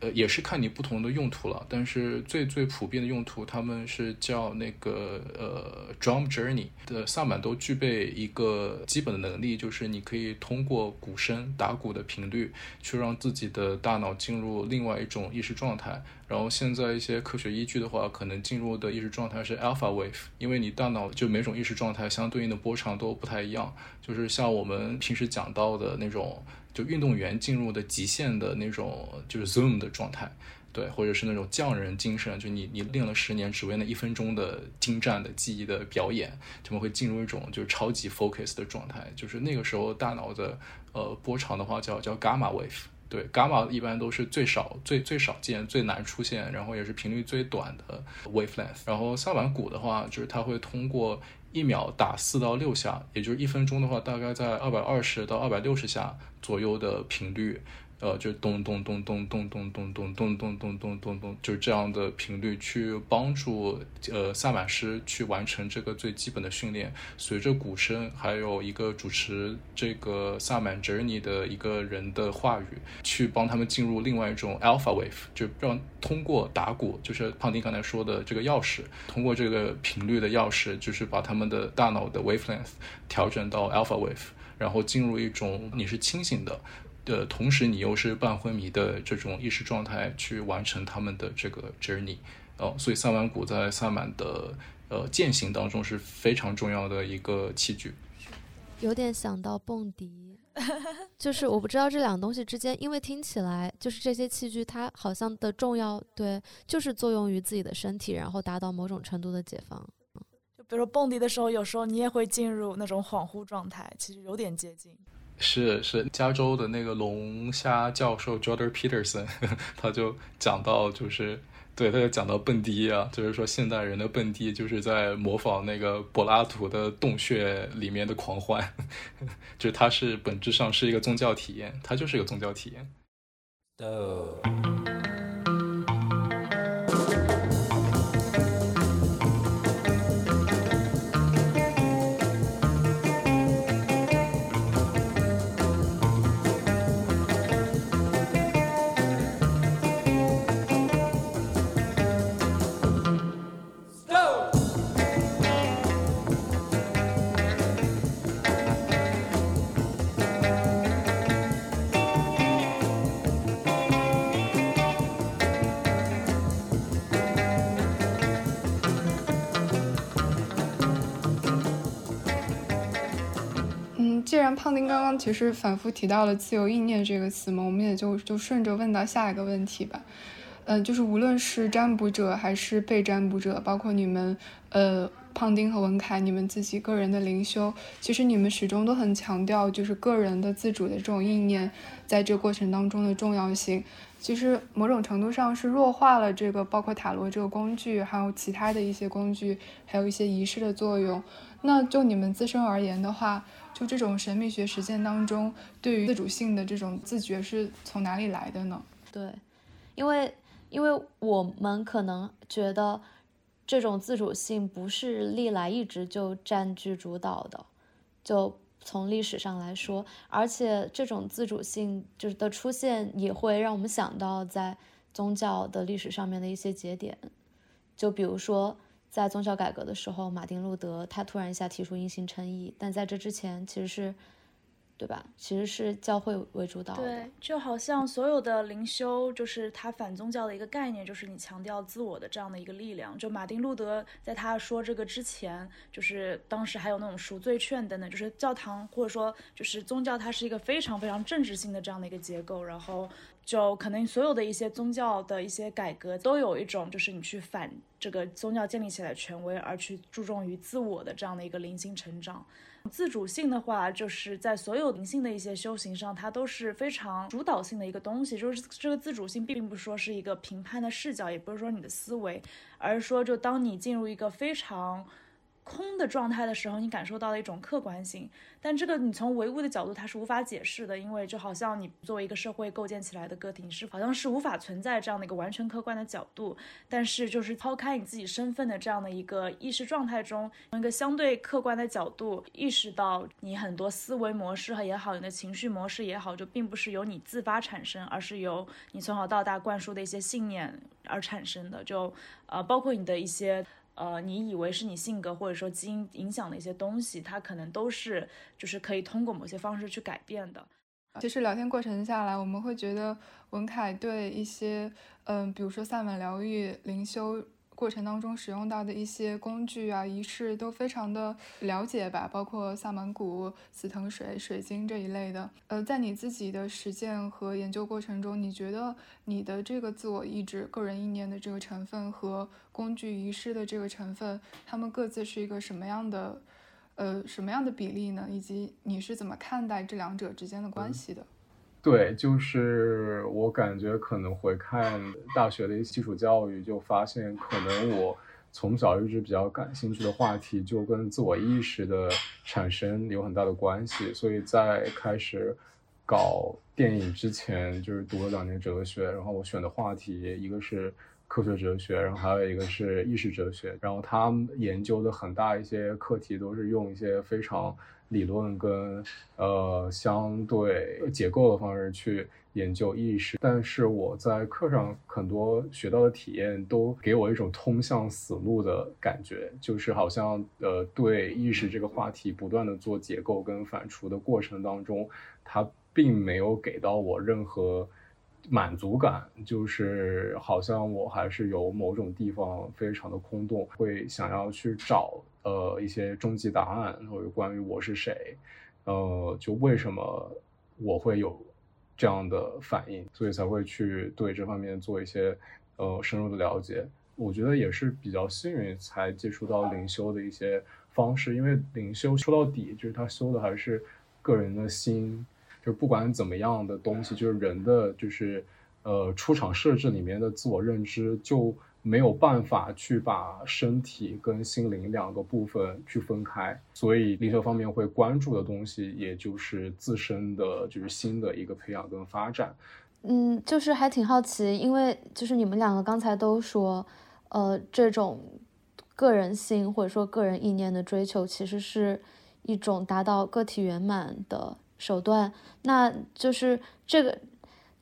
S6: 呃，也是看你不同的用途了，但是最最普遍的用途，他们是叫那个呃，drum journey 的萨满都具备一个基本的能力，就是你可以通过鼓声打鼓的频率，去让自己的大脑进入另外一种意识状态。然后现在一些科学依据的话，可能进入的意识状态是 alpha wave，因为你大脑就每种意识状态相对应的波长都不太一样，就是像我们平时讲到的那种。就运动员进入的极限的那种，就是 zoom 的状态，对，或者是那种匠人精神，就你你练了十年，只为那一分钟的精湛的记忆的表演，他们会进入一种就是超级 focus 的状态，就是那个时候大脑的呃波长的话叫叫 gamma wave，对，gamma 一般都是最少最最少见最难出现，然后也是频率最短的 wavelength，然后萨满鼓的话，就是它会通过。一秒打四到六下，也就是一分钟的话，大概在二百二十到二百六十下左右的频率。呃，就咚咚咚咚咚咚咚咚咚咚咚咚咚咚，就是这样的频率去帮助呃萨满师去完成这个最基本的训练。随着鼓声，还有一个主持这个萨满 journey 的一个人的话语，去帮他们进入另外一种 alpha wave，就让通过打鼓，就是胖丁刚才说的这个钥匙，通过这个频率的钥匙，就是把他们的大脑的 wavelength 调整到 alpha wave，然后进入一种你是清醒的。的同时，你又是半昏迷的这种意识状态去完成他们的这个 journey，哦，所以萨满鼓在萨满的呃践行当中是非常重要的一个器具。
S4: 有点想到蹦迪，就是我不知道这两个东西之间，因为听起来就是这些器具它好像的重要，对，就是作用于自己的身体，然后达到某种程度的解放。
S5: 就比如说蹦迪的时候，有时候你也会进入那种恍惚状态，其实有点接近。
S6: 是是，加州的那个龙虾教授 Jordan Peterson，他就讲到就是。对，他就讲到蹦迪啊，就是说现代人的蹦迪就是在模仿那个柏拉图的洞穴里面的狂欢，就是它是本质上是一个宗教体验，它就是一个宗教体验。
S3: 然胖丁刚刚其实反复提到了自由意念这个词嘛，我们也就就顺着问到下一个问题吧。嗯，就是无论是占卜者还是被占卜者，包括你们，呃，胖丁和文凯，你们自己个人的灵修，其实你们始终都很强调，就是个人的自主的这种意念，在这过程当中的重要性。其实某种程度上是弱化了这个包括塔罗这个工具，还有其他的一些工具，还有一些仪式的作用。那就你们自身而言的话，就这种神秘学实践当中，对于自主性的这种自觉是从哪里来的呢？
S4: 对，因为因为我们可能觉得这种自主性不是历来一直就占据主导的，就从历史上来说，而且这种自主性就是的出现也会让我们想到在宗教的历史上面的一些节点，就比如说。在宗教改革的时候，马丁路德他突然一下提出因信称义，但在这之前其实是，对吧？其实是教会为主导的。
S5: 对，就好像所有的灵修，就是他反宗教的一个概念，就是你强调自我的这样的一个力量。就马丁路德在他说这个之前，就是当时还有那种赎罪券等等，就是教堂或者说就是宗教，它是一个非常非常政治性的这样的一个结构，然后。就可能所有的一些宗教的一些改革，都有一种就是你去反这个宗教建立起来权威，而去注重于自我的这样的一个灵性成长。自主性的话，就是在所有灵性的一些修行上，它都是非常主导性的一个东西。就是这个自主性，并不是说是一个评判的视角，也不是说你的思维，而是说就当你进入一个非常。空的状态的时候，你感受到了一种客观性，但这个你从唯物的角度，它是无法解释的，因为就好像你作为一个社会构建起来的个体，你是好像是无法存在这样的一个完全客观的角度。但是就是抛开你自己身份的这样的一个意识状态中，从一个相对客观的角度意识到你很多思维模式和也好，你的情绪模式也好，就并不是由你自发产生，而是由你从小到大灌输的一些信念而产生的。就呃，包括你的一些。呃，你以为是你性格或者说基因影响的一些东西，它可能都是就是可以通过某些方式去改变的。
S3: 其实聊天过程下来，我们会觉得文凯对一些，嗯，比如说萨满疗愈、灵修。过程当中使用到的一些工具啊、仪式都非常的了解吧，包括萨满鼓、紫藤水、水晶这一类的。呃，在你自己的实践和研究过程中，你觉得你的这个自我意志、个人意念的这个成分和工具仪式的这个成分，它们各自是一个什么样的，呃，什么样的比例呢？以及你是怎么看待这两者之间的关系的？
S6: 对，就是我感觉可能回看大学的一些基础教育，就发现可能我从小一直比较感兴趣的话题，就跟自我意识的产生有很大的关系。所以在开始搞电影之前，就是读了两年哲学，然后我选的话题一个是科学哲学，然后还有一个是意识哲学，然后他们研究的很大一些课题都是用一些非常。理论跟呃相对结构的方式去研究意识，但是我在课上很多学到的体验都给我一种通向死路的感觉，就是好像呃对意识这个话题不断的做结构跟反刍的过程当中，它并没有给到我任何
S7: 满足感，就是好像我还是有某种地方非常的空洞，会想要去找呃一些终极答案，或者关于我是谁，呃，就为什么我会有这样的反应，所以才会去对这方面做一些呃深入的了解。我觉得也是比较幸运才接触到灵修的一些方式，因为灵修说到底就是他修的还是个人的心。就不管怎么样的东西，就是人的就是呃出厂设置里面的自我认知就没有办法去把身体跟心灵两个部分去分开，所以灵修方面会关注的东西，也就是自身的就是心的一个培养跟发展。
S4: 嗯，就是还挺好奇，因为就是你们两个刚才都说，呃，这种个人性或者说个人意念的追求，其实是一种达到个体圆满的。手段，那就是这个，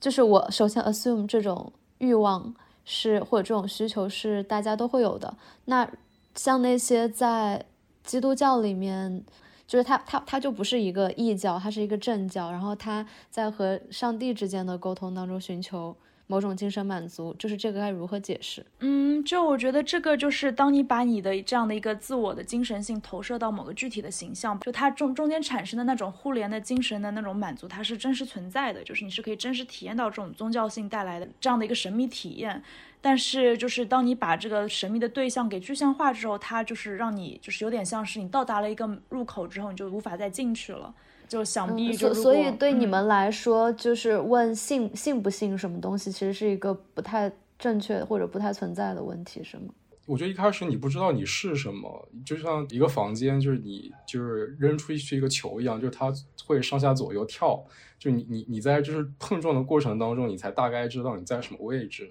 S4: 就是我首先 assume 这种欲望是或者这种需求是大家都会有的。那像那些在基督教里面，就是他他他就不是一个异教，他是一个正教，然后他在和上帝之间的沟通当中寻求。某种精神满足，就是这个该如何解释？
S5: 嗯，就我觉得这个就是当你把你的这样的一个自我的精神性投射到某个具体的形象，就它中中间产生的那种互联的精神的那种满足，它是真实存在的，就是你是可以真实体验到这种宗教性带来的这样的一个神秘体验。但是就是当你把这个神秘的对象给具象化之后，它就是让你就是有点像是你到达了一个入口之后，你就无法再进去了。就想必就
S4: 所以对你们来说，就是问信信不信什么东西，其实是一个不太正确或者不太存在的问题，是吗？
S6: 我觉得一开始你不知道你是什么，就像一个房间，就是你就是扔出去一个球一样，就是它会上下左右跳，就你你你在就是碰撞的过程当中，你才大概知道你在什么位置。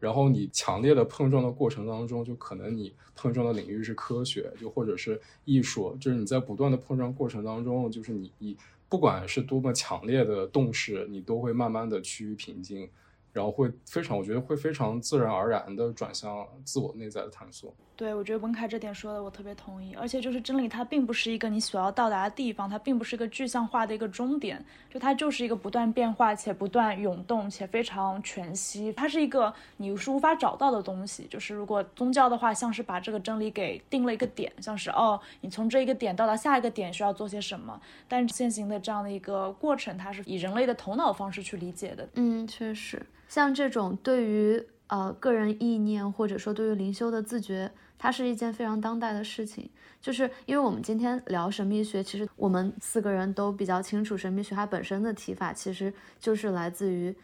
S6: 然后你强烈的碰撞的过程当中，就可能你碰撞的领域是科学，就或者是艺术，就是你在不断的碰撞过程当中，就是你你不管是多么强烈的动势，你都会慢慢的趋于平静，然后会非常，我觉得会非常自然而然的转向自我内在的探索。
S5: 对，我觉得文凯这点说的我特别同意，而且就是真理，它并不是一个你所要到达的地方，它并不是一个具象化的一个终点，就它就是一个不断变化且不断涌动且非常全息，它是一个你是无法找到的东西。就是如果宗教的话，像是把这个真理给定了一个点，像是哦，你从这一个点到达下一个点需要做些什么，但现行的这样的一个过程，它是以人类的头脑方式去理解的。
S4: 嗯，确实，像这种对于呃个人意念或者说对于灵修的自觉。它是一件非常当代的事情，就是因为我们今天聊神秘学，其实我们四个人都比较清楚，神秘学它本身的提法其实就是来自于，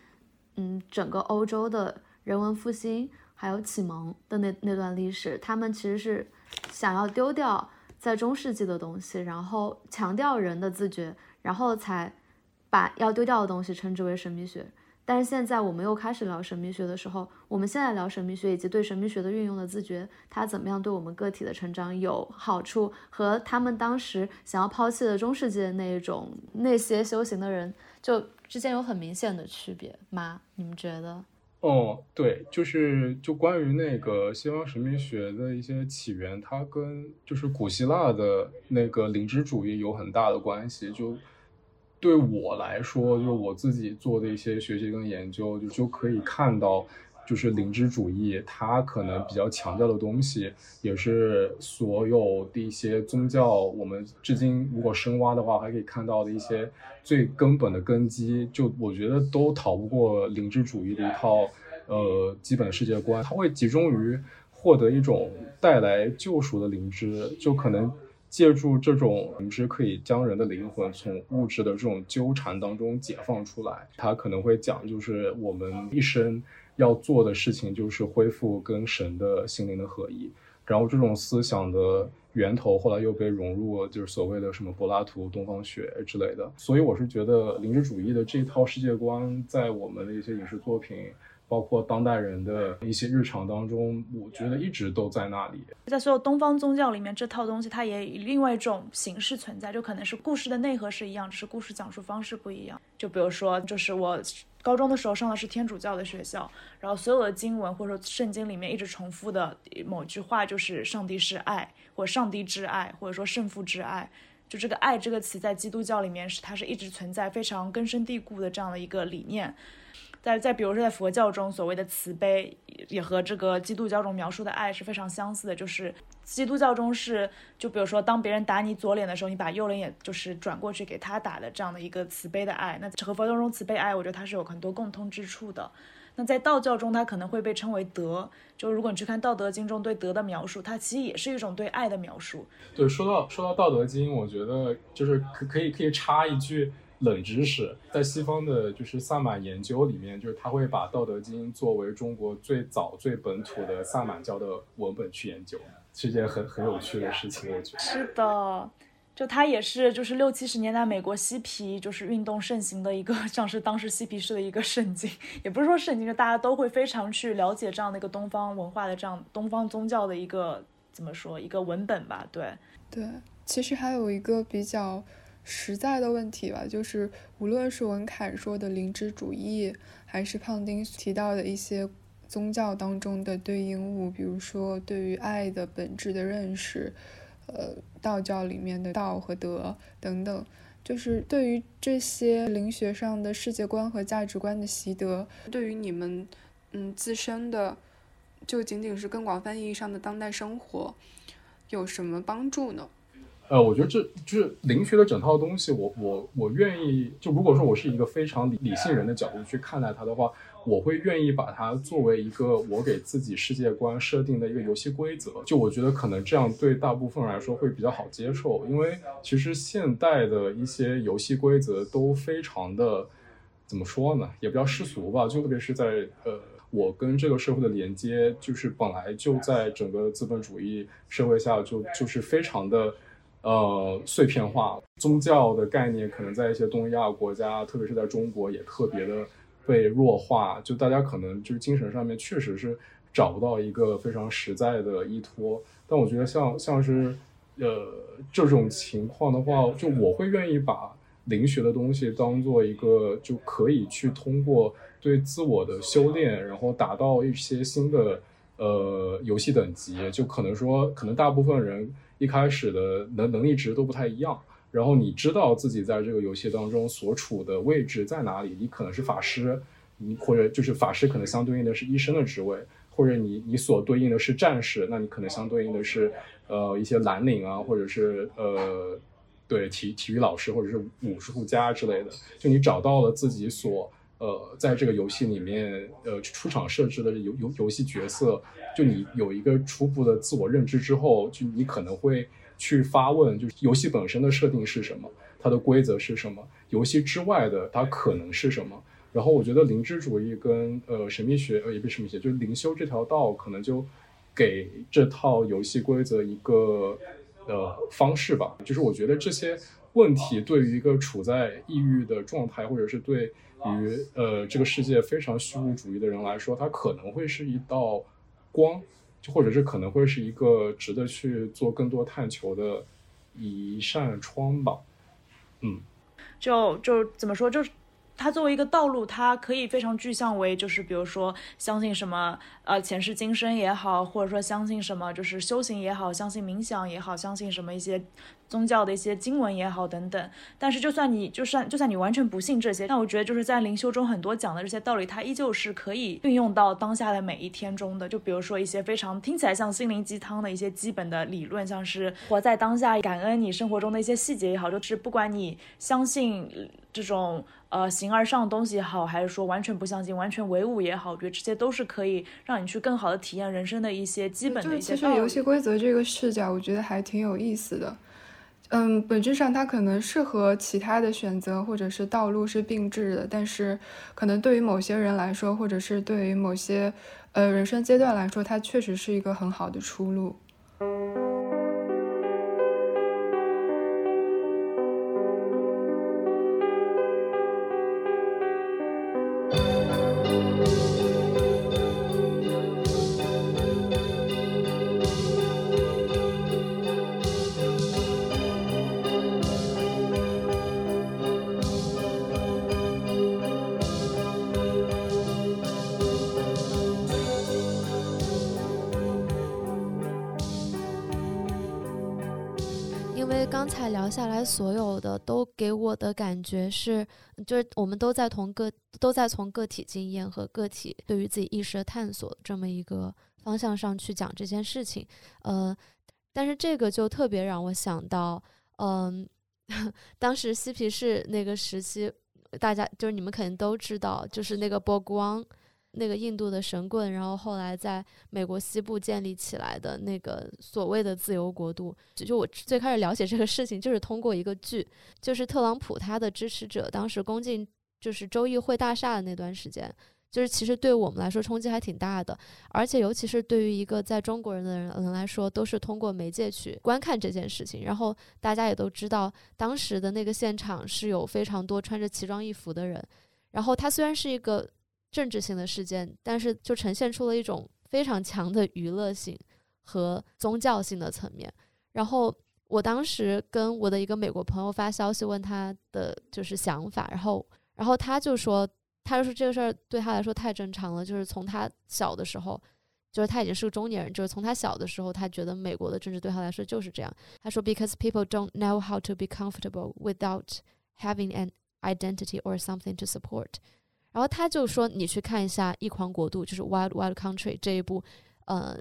S4: 嗯，整个欧洲的人文复兴还有启蒙的那那段历史，他们其实是想要丢掉在中世纪的东西，然后强调人的自觉，然后才把要丢掉的东西称之为神秘学。但是现在我们又开始聊神秘学的时候，我们现在聊神秘学以及对神秘学的运用的自觉，它怎么样对我们个体的成长有好处，和他们当时想要抛弃的中世纪的那一种那些修行的人，就之间有很明显的区别吗？你们觉得？
S7: 哦，对，就是就关于那个西方神秘学的一些起源，它跟就是古希腊的那个灵知主义有很大的关系，就。对我来说，就是我自己做的一些学习跟研究，就就可以看到，就是灵知主义它可能比较强调的东西，也是所有的一些宗教，我们至今如果深挖的话，还可以看到的一些最根本的根基，就我觉得都逃不过灵知主义的一套呃基本世界观，它会集中于获得一种带来救赎的灵知，就可能。借助这种灵知，可以将人的灵魂从物质的这种纠缠当中解放出来。他可能会讲，就是我们一生要做的事情，就是恢复跟神的心灵的合一。然后这种思想的源头，后来又被融入，就是所谓的什么柏拉图、东方学之类的。所以我是觉得灵知主义的这套世界观，在我们的一些影视作品。包括当代人的一些日常当中，我觉得一直都在那里。
S5: 在所有东方宗教里面，这套东西它也以另外一种形式存在，就可能是故事的内核是一样，只是故事讲述方式不一样。就比如说，就是我高中的时候上的是天主教的学校，然后所有的经文或者说圣经里面一直重复的某句话就是“上帝是爱”或“上帝之爱”或者说“圣父之爱”。就这个“爱”这个词在基督教里面是它是一直存在非常根深蒂固的这样的一个理念。在在比如说在佛教中所谓的慈悲，也和这个基督教中描述的爱是非常相似的。就是基督教中是，就比如说当别人打你左脸的时候，你把右脸也就是转过去给他打的这样的一个慈悲的爱。那和佛教中慈悲爱，我觉得它是有很多共通之处的。那在道教中，它可能会被称为德。就如果你去看《道德经》中对德的描述，它其实也是一种对爱的描述。
S7: 对，说到说到《道德经》，我觉得就是可可以可以插一句。冷知识，在西方的就是萨满研究里面，就是他会把《道德经》作为中国最早最本土的萨满教的文本去研究，是件很很有趣的事情。我觉得
S5: 是的，就它也是就是六七十年代美国嬉皮就是运动盛行的一个，像是当时嬉皮士的一个圣经，也不是说圣经，就大家都会非常去了解这样的一个东方文化的这样东方宗教的一个怎么说一个文本吧？对
S3: 对，其实还有一个比较。实在的问题吧，就是无论是文凯说的灵知主义，还是胖丁提到的一些宗教当中的对应物，比如说对于爱的本质的认识，呃，道教里面的道和德等等，就是对于这些灵学上的世界观和价值观的习得，对于你们嗯自身的，就仅仅是更广泛意义上的当代生活，有什么帮助呢？
S7: 呃，我觉得这就是灵学的整套东西，我我我愿意就如果说我是一个非常理理性人的角度去看待它的话，我会愿意把它作为一个我给自己世界观设定的一个游戏规则。就我觉得可能这样对大部分人来说会比较好接受，因为其实现代的一些游戏规则都非常的怎么说呢，也比较世俗吧，就特别是在呃我跟这个社会的连接，就是本来就在整个资本主义社会下就就是非常的。呃，碎片化宗教的概念可能在一些东亚国家，特别是在中国也特别的被弱化。就大家可能就是精神上面确实是找不到一个非常实在的依托。但我觉得像像是呃这种情况的话，就我会愿意把灵学的东西当做一个就可以去通过对自我的修炼，然后达到一些新的呃游戏等级。就可能说，可能大部分人。一开始的能能力值都不太一样，然后你知道自己在这个游戏当中所处的位置在哪里，你可能是法师，你或者就是法师可能相对应的是医生的职位，或者你你所对应的是战士，那你可能相对应的是呃一些蓝领啊，或者是呃对体体育老师或者是武术家之类的，就你找到了自己所。呃，在这个游戏里面，呃，出场设置的游游游戏角色，就你有一个初步的自我认知之后，就你可能会去发问，就是游戏本身的设定是什么，它的规则是什么，游戏之外的它可能是什么。然后我觉得灵知主义跟呃神秘学，呃也不是神秘学，就是灵修这条道，可能就给这套游戏规则一个呃方式吧。就是我觉得这些问题对于一个处在抑郁的状态，或者是对。于呃，这个世界非常虚无主义的人来说，它可能会是一道光，就或者是可能会是一个值得去做更多探求的一扇窗吧。嗯，
S5: 就就怎么说，就是它作为一个道路，它可以非常具象为，就是比如说相信什么呃前世今生也好，或者说相信什么就是修行也好，相信冥想也好，相信什么一些。宗教的一些经文也好，等等。但是，就算你就算就算你完全不信这些，但我觉得就是在灵修中很多讲的这些道理，它依旧是可以运用到当下的每一天中的。就比如说一些非常听起来像心灵鸡汤的一些基本的理论，像是活在当下、感恩你生活中的一些细节也好，就是不管你相信这种呃形而上的东西也好，还是说完全不相信、完全唯物也好，我觉得这些都是可以让你去更好的体验人生的一些基本的一些。
S3: 其实游戏规则这个视角，我觉得还挺有意思的。嗯，本质上它可能是和其他的选择或者是道路是并置的，但是可能对于某些人来说，或者是对于某些呃人生阶段来说，它确实是一个很好的出路。
S4: 所有的都给我的感觉是，就是我们都在同个都在从个体经验和个体对于自己意识的探索这么一个方向上去讲这件事情。呃，但是这个就特别让我想到，嗯，当时嬉皮士那个时期，大家就是你们肯定都知道，就是那个波光。那个印度的神棍，然后后来在美国西部建立起来的那个所谓的自由国度，就就我最开始了解这个事情，就是通过一个剧，就是特朗普他的支持者当时攻进就是州议会大厦的那段时间，就是其实对我们来说冲击还挺大的，而且尤其是对于一个在中国人的人来说，都是通过媒介去观看这件事情，然后大家也都知道，当时的那个现场是有非常多穿着奇装异服的人，然后他虽然是一个。政治性的事件，但是就呈现出了一种非常强的娱乐性和宗教性的层面。然后我当时跟我的一个美国朋友发消息问他的就是想法，然后然后他就说，他就说这个事儿对他来说太正常了，就是从他小的时候，就是他已经是个中年人，就是从他小的时候，他觉得美国的政治对他来说就是这样。他说，because people don't know how to be comfortable without having an identity or something to support。然后他就说：“你去看一下《异狂国度》，就是《Wild Wild Country》这一部，呃，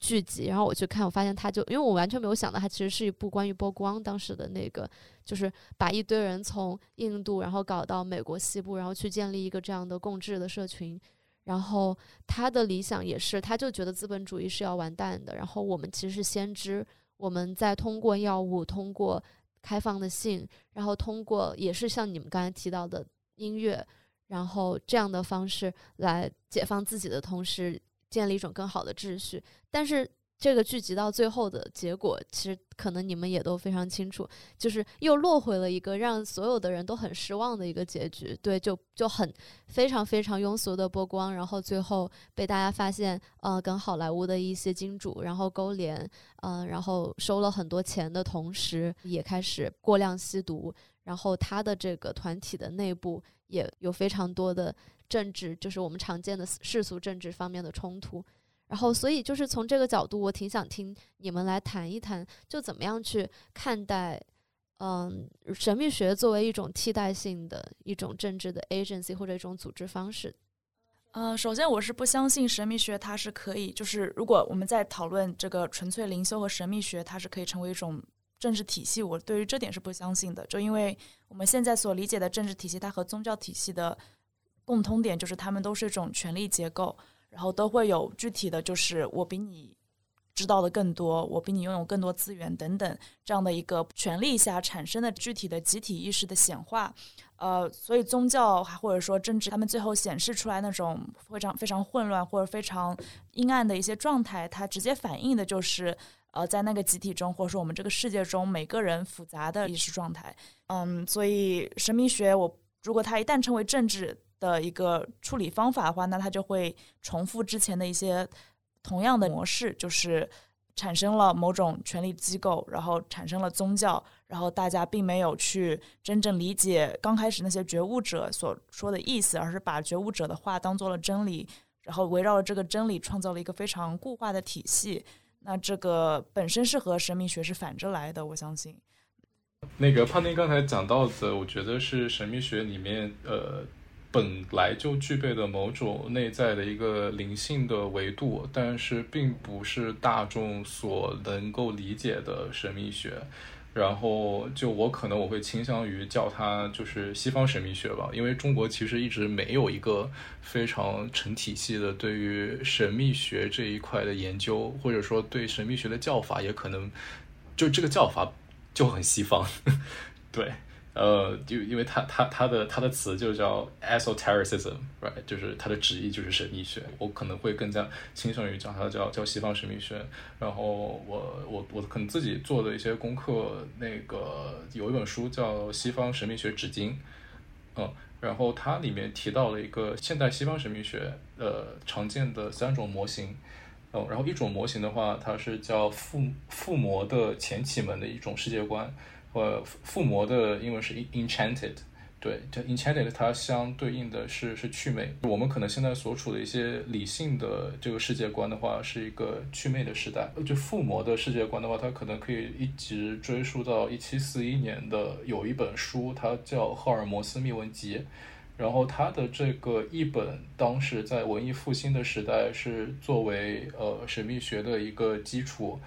S4: 剧集。”然后我去看，我发现他就，因为我完全没有想到，它其实是一部关于波光当时的那个，就是把一堆人从印度，然后搞到美国西部，然后去建立一个这样的共治的社群。然后他的理想也是，他就觉得资本主义是要完蛋的。然后我们其实是先知，我们在通过药物，通过开放的性，然后通过也是像你们刚才提到的音乐。然后这样的方式来解放自己的同时，建立一种更好的秩序。但是这个剧集到最后的结果，其实可能你们也都非常清楚，就是又落回了一个让所有的人都很失望的一个结局。对，就就很非常非常庸俗的波光，然后最后被大家发现，呃，跟好莱坞的一些金主然后勾连，嗯，然后收了很多钱的同时，也开始过量吸毒。然后他的这个团体的内部。也有非常多的政治，就是我们常见的世俗政治方面的冲突。然后，所以就是从这个角度，我挺想听你们来谈一谈，就怎么样去看待，嗯，神秘学作为一种替代性的一种政治的 agency 或者一种组织方式。
S5: 呃，首先我是不相信神秘学它是可以，就是如果我们在讨论这个纯粹灵修和神秘学，它是可以成为一种。政治体系，我对于这点是不相信的。就因为我们现在所理解的政治体系，它和宗教体系的共通点就是，他们都是一种权力结构，然后都会有具体的，就是我比你知道的更多，我比你拥有更多资源等等这样的一个权力下产生的具体的集体意识的显化。呃，所以宗教还或者说政治，他们最后显示出来那种非常非常混乱或者非常阴暗的一些状态，它直接反映的就是。呃，在那个集体中，或者说我们这个世界中，每个人复杂的意识状态，嗯，所以神秘学，我如果它一旦成为政治的一个处理方法的话，那它就会重复之前的一些同样的模式，就是产生了某种权力机构，然后产生了宗教，然后大家并没有去真正理解刚开始那些觉悟者所说的意思，而是把觉悟者的话当做了真理，然后围绕着这个真理创造了一个非常固化的体系。那这个本身是和神秘学是反着来的，我相信。
S6: 那个胖丁刚才讲到的，我觉得是神秘学里面呃本来就具备的某种内在的一个灵性的维度，但是并不是大众所能够理解的神秘学。然后就我可能我会倾向于叫它就是西方神秘学吧，因为中国其实一直没有一个非常成体系的对于神秘学这一块的研究，或者说对神秘学的叫法也可能就这个叫法就很西方，对。呃，就因为它它它的它的词就叫 esotericism，right，就是它的旨意就是神秘学。我可能会更加倾向于讲它叫叫西方神秘学。然后我我我可能自己做的一些功课，那个有一本书叫《西方神秘学指经》，嗯，然后它里面提到了一个现代西方神秘学呃常见的三种模型，哦，然后一种模型的话，它是叫附附魔的前启门的一种世界观。呃，附魔的英文是 enchanted，对，叫 enchanted，它相对应的是是祛魅。我们可能现在所处的一些理性的这个世界观的话，是一个祛魅的时代。就附魔的世界观的话，它可能可以一直追溯到一七四一年的有一本书，它叫《赫尔墨斯密文集》。然后它的这个译本，当时在文艺复兴的时代是作为呃神秘学的一个基础。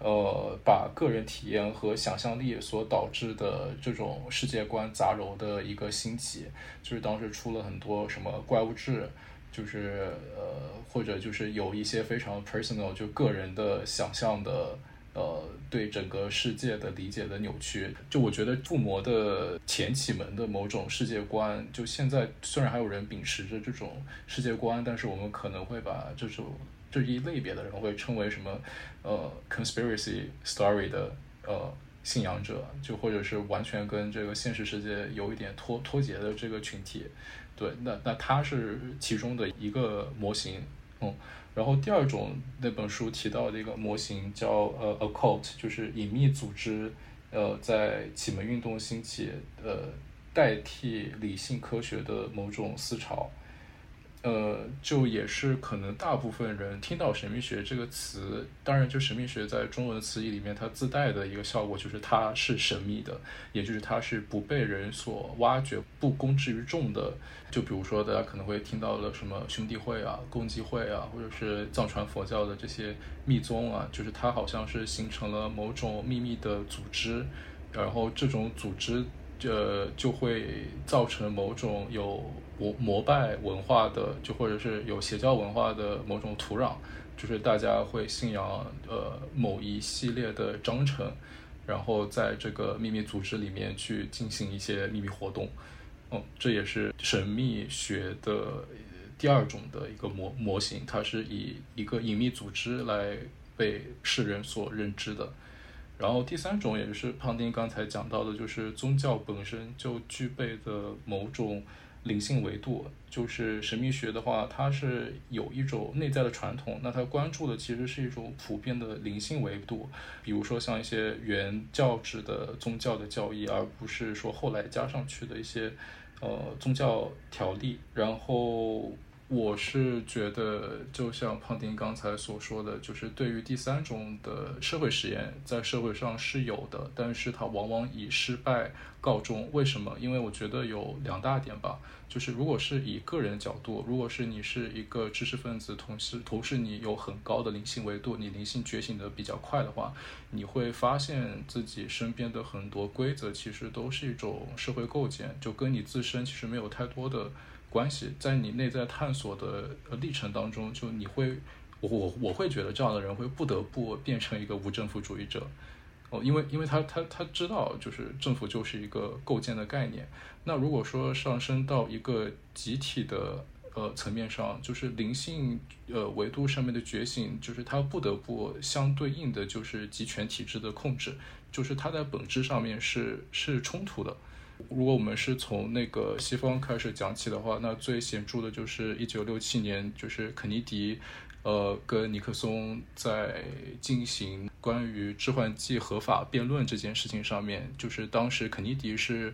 S6: 呃，把个人体验和想象力所导致的这种世界观杂糅的一个兴起，就是当时出了很多什么怪物志，就是呃，或者就是有一些非常 personal 就个人的想象的，呃，对整个世界的理解的扭曲。就我觉得附魔的前启蒙的某种世界观，就现在虽然还有人秉持着这种世界观，但是我们可能会把这种。这一类别的人会称为什么？呃，conspiracy story 的呃信仰者，就或者是完全跟这个现实世界有一点脱脱节的这个群体。对，那那他是其中的一个模型。嗯，然后第二种那本书提到的一个模型叫呃 occult，就是隐秘组织。呃，在启蒙运动兴起，呃，代替理性科学的某种思潮。呃，就也是可能大部分人听到神秘学这个词，当然就神秘学在中文词义里面它自带的一个效果就是它是神秘的，也就是它是不被人所挖掘、不公之于众的。就比如说大家可能会听到了什么兄弟会啊、共济会啊，或者是藏传佛教的这些密宗啊，就是它好像是形成了某种秘密的组织，然后这种组织。这就会造成某种有膜膜拜文化的，就或者是有邪教文化的某种土壤，就是大家会信仰呃某一系列的章程，然后在这个秘密组织里面去进行一些秘密活动，嗯，这也是神秘学的第二种的一个模模型，它是以一个隐秘组织来被世人所认知的。然后第三种，也就是胖丁刚才讲到的，就是宗教本身就具备的某种灵性维度。就是神秘学的话，它是有一种内在的传统，那它关注的其实是一种普遍的灵性维度，比如说像一些原教旨的宗教的教义，而不是说后来加上去的一些呃宗教条例。然后。我是觉得，就像胖丁刚才所说的，就是对于第三种的社会实验，在社会上是有的，但是它往往以失败告终。为什么？因为我觉得有两大点吧，就是如果是以个人角度，如果是你是一个知识分子，同时同时你有很高的灵性维度，你灵性觉醒的比较快的话，你会发现自己身边的很多规则其实都是一种社会构建，就跟你自身其实没有太多的。关系在你内在探索的历程当中，就你会，我我我会觉得这样的人会不得不变成一个无政府主义者，哦，因为因为他他他知道，就是政府就是一个构建的概念。那如果说上升到一个集体的呃层面上，就是灵性呃维度上面的觉醒，就是他不得不相对应的就是集权体制的控制，就是它在本质上面是是冲突的。如果我们是从那个西方开始讲起的话，那最显著的就是一九六七年，就是肯尼迪，呃，跟尼克松在进行关于致幻剂合法辩论这件事情上面，就是当时肯尼迪是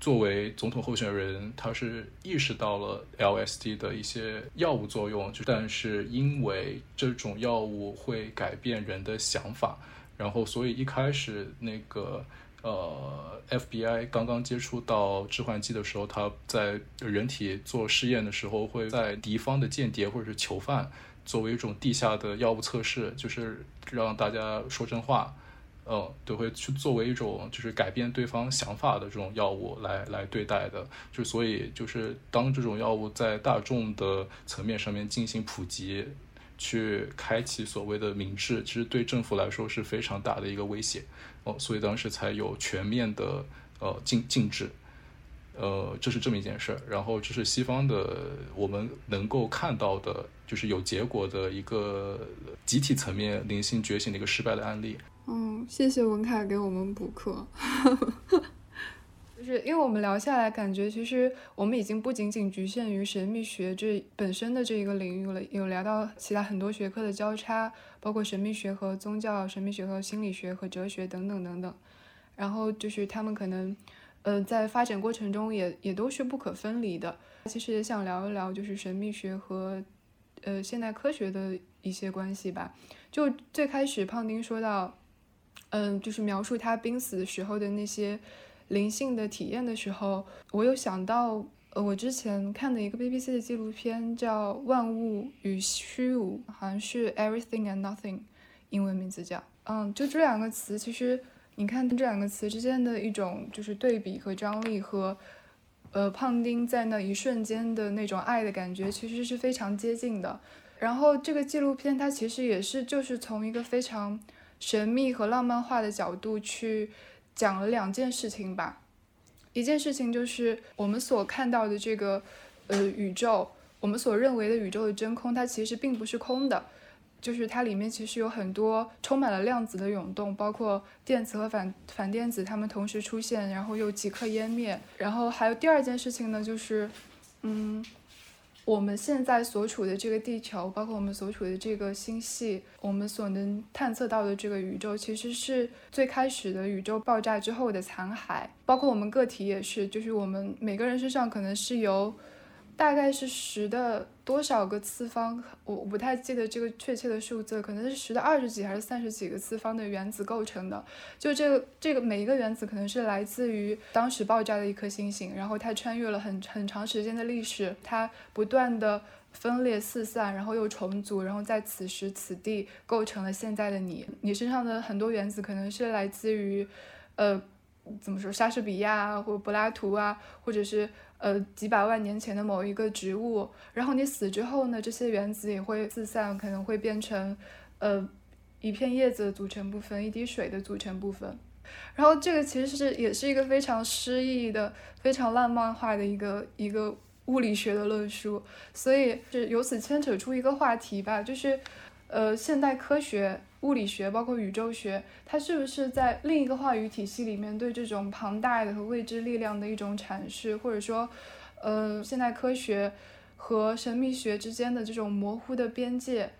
S6: 作为总统候选人，他是意识到了 LSD 的一些药物作用，就但是因为这种药物会改变人的想法，然后所以一开始那个。呃，FBI 刚刚接触到致幻剂的时候，他在人体做试验的时候，会在敌方的间谍或者是囚犯作为一种地下的药物测试，就是让大家说真话，嗯，都会去作为一种就是改变对方想法的这种药物来来对待的。就所以就是当这种药物在大众的层面上面进行普及，去开启所谓的明智，其实对政府来说是非常大的一个威胁。哦，所以当时才有全面的呃禁禁止，呃，这是这么一件事儿。然后这是西方的我们能够看到的，就是有结果的一个集体层面灵性觉醒的一个失败的案例。
S3: 嗯，谢谢文凯给我们补课。是因为我们聊下来，感觉其实我们已经不仅仅局限于神秘学这本身的这一个领域了，有聊到其他很多学科的交叉，包括神秘学和宗教、神秘学和心理学和哲学等等等等。然后就是他们可能，呃，在发展过程中也也都是不可分离的。其实也想聊一聊，就是神秘学和呃现代科学的一些关系吧。就最开始胖丁说到，嗯，就是描述他濒死时候的那些灵性的体验的时候，我有想到，呃，我之前看的一个 BBC 的纪录片叫《万物与虚无》，好像是 Everything and Nothing，英文名字叫，嗯，就这两个词，其实。你看这两个词之间的一种就是对比和张力，和呃胖丁在那一瞬间的那种爱的感觉，其实是非常接近的。然后这个纪录片它其实也是就是从一个非常神秘和浪漫化的角度去讲了两件事情吧。一件事情就是我们所看到的这个呃宇宙，我们所认为的宇宙的真空，它其实并不是空的。就是它里面其实有很多充满了量子的涌动，包括电子和反反电子，它们同时出现，然后又即刻湮灭。然后还有第二件事情呢，就是，嗯，我们现在所处的这个地球，包括我们所处的这个星系，我们所能探测到的这个宇宙，其实是最开始的宇宙爆炸之后的残骸。包括我们个体也是，就是我们每个人身上可能是由。大概是十的多少个次方，我我不太记得这个确切的数字，可能是十的二十几还是三十几个次方的原子构成的。就这个这个每一个原子可能是来自于当时爆炸的一颗星星，然后它穿越了很很长时间的历史，它不断的分裂四散，然后又重组，然后在此时此地构成了现在的你。你身上的很多原子可能是来自于，呃，怎么说莎士比亚啊，或柏拉图啊，或者是。呃，几百万年前的某一个植物，然后你死之后呢，这些原子也会四散，可能会变成，呃，一片叶子的组成部分，一滴水的组成部分。然后这个其实是也是一个非常诗意的、非常浪漫化的一个一个物理学的论述，所以是由此牵扯出一个话题吧，就是，呃，现代科学。物理学包括宇宙学，它是不是在另一个话语体系里面对这种庞大的和未知力量的一种阐释，或者说，呃，现代科学和神秘学之间的这种模糊的边界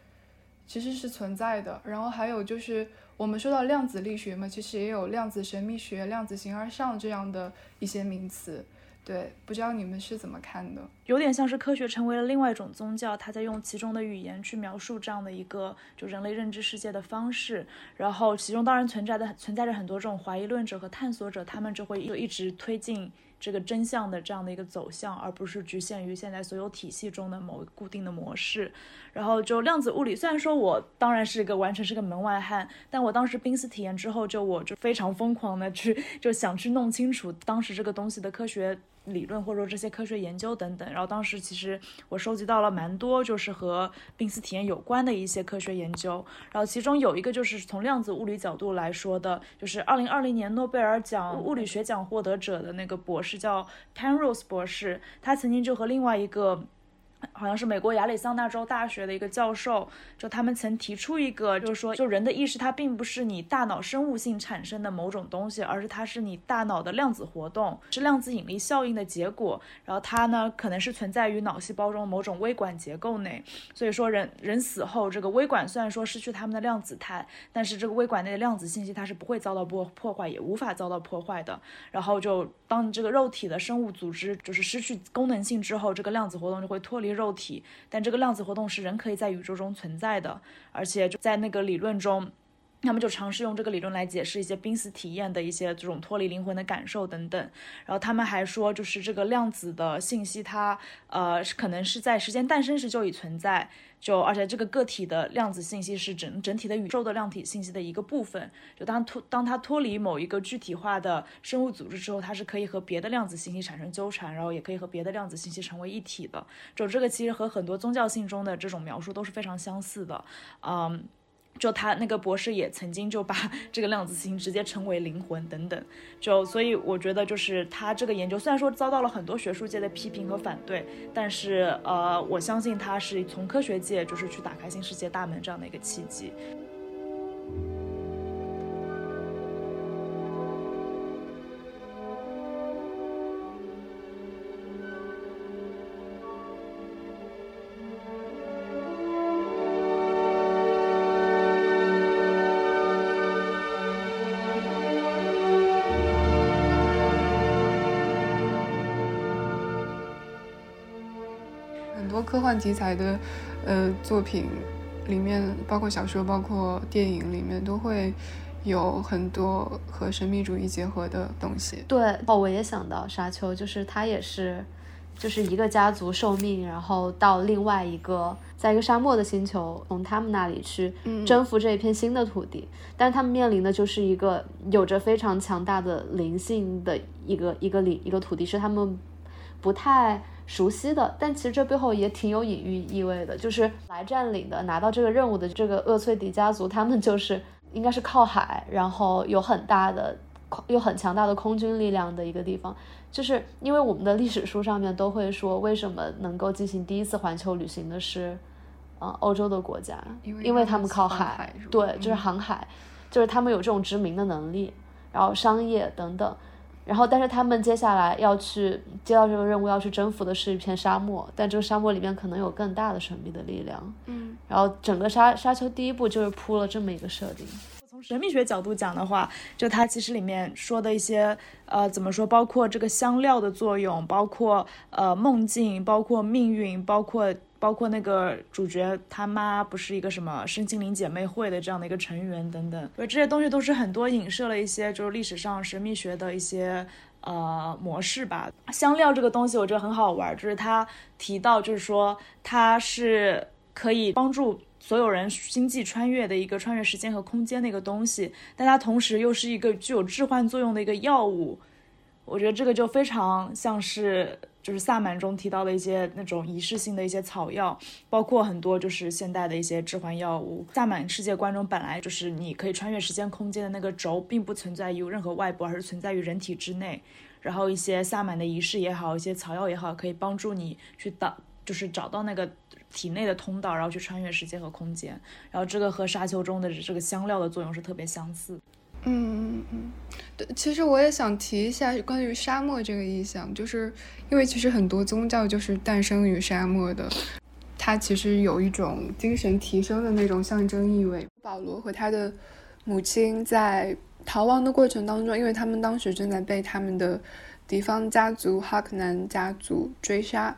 S3: 其实是存在的。然后还有就是我们说到量子力学嘛，其实也有量子神秘学、量子形而上这样的一些名词。对，不知道你们是怎么看的？
S5: 有点像是科学成为了另外一种宗教，它在用其中的语言去描述这样的一个就人类认知世界的方式。然后其中当然存在的存在着很多这种怀疑论者和探索者，他们就会就一直推进。这个真相的这样的一个走向，而不是局限于现在所有体系中的某固定的模式。然后就量子物理，虽然说我当然是一个完全是个门外汉，但我当时濒死体验之后，就我就非常疯狂的去就想去弄清楚当时这个东西的科学理论，或者说这些科学研究等等。然后当时其实我收集到了蛮多就是和濒死体验有关的一些科学研究。然后其中有一个就是从量子物理角度来说的，就是二零二零年诺贝尔奖物理学奖获得者的那个博士叫 Penrose 博士，他曾经就和另外一个。好像是美国亚利桑那州大学的一个教授，就他们曾提出一个，就是说，就人的意识它并不是你大脑生物性产生的某种东西，而是它是你大脑的量子活动，是量子引力效应的结果。然后它呢，可能是存在于脑细胞中某种微管结构内。所以说，人人死后，这个微管虽然说失去他们的量子态，但是这个微管内的量子信息它是不会遭到破破坏，也无法遭到破坏的。然后就当你这个肉体的生物组织就是失去功能性之后，这个量子活动就会脱离。肉体，但这个量子活动是人可以在宇宙中存在的，而且就在那个理论中，他们就尝试用这个理论来解释一些濒死体验的一些这种脱离灵魂的感受等等。然后他们还说，就是这个量子的信息，它呃可能是在时间诞生时就已存在。就而且这个个体的量子信息是整整体的宇宙的量体信息的一个部分。就当脱当它脱离某一个具体化的生物组织之后，它是可以和别的量子信息产生纠缠，然后也可以和别的量子信息成为一体的。就这个其实和很多宗教性中的这种描述都是非常相似的，嗯。就他那个博士也曾经就把 这个量子星直接称为灵魂等等，就所以我觉得就是他这个研究虽然说遭到了很多学术界的批评和反对，但是呃我相信他是从科学界就是去打开新世界大门这样的一个契机。
S3: 幻题材的呃作品里面，包括小说、包括电影里面，都会有很多和神秘主义结合的东西。
S4: 对，哦，我也想到沙丘，就是他也是，就是一个家族受命，然后到另外一个，在一个沙漠的星球，从他们那里去
S3: 嗯
S4: 征服这一片新的土地，但是他们面临的就是一个有着非常强大的灵性的一个一个领一个土地，是他们不太熟悉的，但其实这背后也挺有隐喻意味的，就是来占领的拿到这个任务的这个厄崔迪家族，他们就是应该是靠海，然后有很大的空有很强大的空军力量的一个地方。就是因为我们的历史书上面都会说，为什么能够进行第一次环球旅行的是，呃，欧洲的国家，
S3: 因为
S4: 他
S3: 他们
S4: 靠海，
S3: 海
S4: 对，就是
S3: 嗯
S4: 航海，就是他们有这种殖民的能力，然后商业等等。然后，但是他们接下来要去接到这个任务，要去征服的是一片沙漠，但这个沙漠里面可能有更大的神秘的力量。
S3: 嗯，
S4: 然后整个沙沙丘第一部就是铺了这么一个设定。
S5: 从神秘学角度讲的话，就它其实里面说的一些呃怎么说，包括这个香料的作用，包括呃梦境，包括命运，包括包括那个主角他妈不是一个什么身心灵姐妹会的这样的一个成员等等，所以这些东西都是很多影射了一些就是历史上神秘学的一些。呃，模式吧。香料这个东西，我觉得很好玩，就是他提到，就是说它是可以帮助所有人星际穿越的一个穿越时间和空间的一个东西，但它同时又是一个具有置换作用的一个药物。我觉得这个就非常像是就是萨满中提到的一些那种仪式性的一些草药，包括很多就是现代的一些置换药物。萨满世界观中本来就是你可以穿越时间空间的那个轴，并不存在于任何外部，而是存在于人体之内。然后一些萨满的仪式也好，一些草药也好，可以帮助你去导，就是找到那个体内的通道，然后去穿越时间和空间。然后这个和沙丘中的这个香料的作用是特别相似。
S3: 嗯嗯嗯，对，其实我也想提一下关于沙漠这个意象，就是因为其实很多宗教就是诞生于沙漠的，它其实有一种精神提升的那种象征意味。保罗和他的母亲在逃亡的过程当中，因为他们当时正在被他们的敌方家族哈克南家族追杀，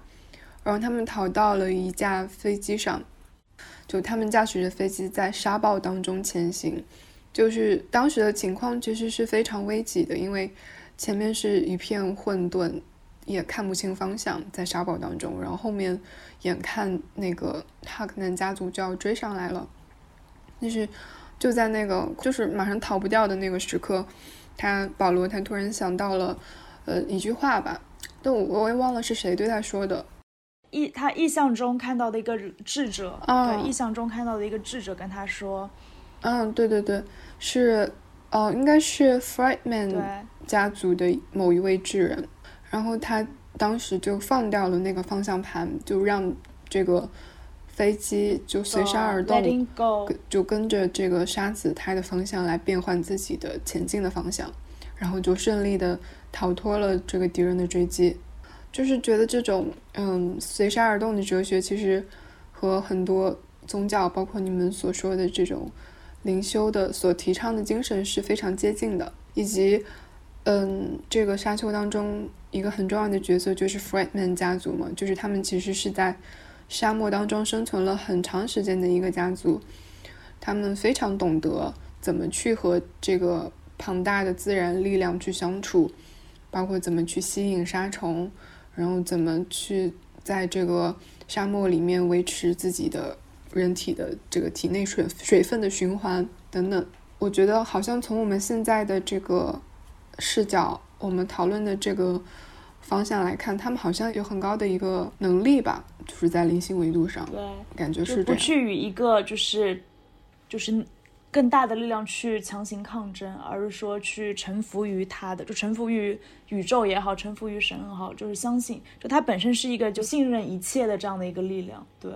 S3: 然后他们逃到了一架飞机上，就他们驾驶着飞机在沙暴当中前行。就是当时的情况其实是非常危急的，因为前面是一片混沌，也看不清方向，在沙堡当中，然后后面眼看那个哈克南家族就要追上来了，但是就在那个就是马上逃不掉的那个时刻，他保罗他突然想到了呃一句话吧，但我我也忘了是谁对他说的，
S5: 意他意象中看到的一个智者，
S3: 啊
S5: 对，意象中看到的一个智者跟他说，
S3: 嗯，对对对，是呃，应该是 Friedman
S5: 对，
S3: 家族的某一位智人，然后他当时就放掉了那个方向盘，就让这个飞机就随沙而动
S5: go，
S3: 就跟着这个沙子它的方向来变换自己的前进的方向，然后就顺利的逃脱了这个敌人的追击。就是觉得这种嗯随沙而动的哲学，其实和很多宗教，包括你们所说的这种灵修的所提倡的精神是非常接近的，以及嗯这个沙丘当中一个很重要的角色就是 f r e d m a n 家族嘛，就是他们其实是在沙漠当中生存了很长时间的一个家族，他们非常懂得怎么去和这个庞大的自然力量去相处，包括怎么去吸引沙虫，然后怎么去在这个沙漠里面维持自己的人体的这个体内水水分的循环等等。我觉得好像从我们现在的这个视角，我们讨论的这个方向来看，他们好像有很高的一个能力吧，就是在灵性维度上，
S5: 对，
S3: 感觉
S5: 是不。去与一个就是就是更大的力量去强行抗争，而是说去臣服于他的，就臣服于宇宙也好，臣服于神也好，就是相信，就它本身是一个就信任一切的这样的一个力量，对。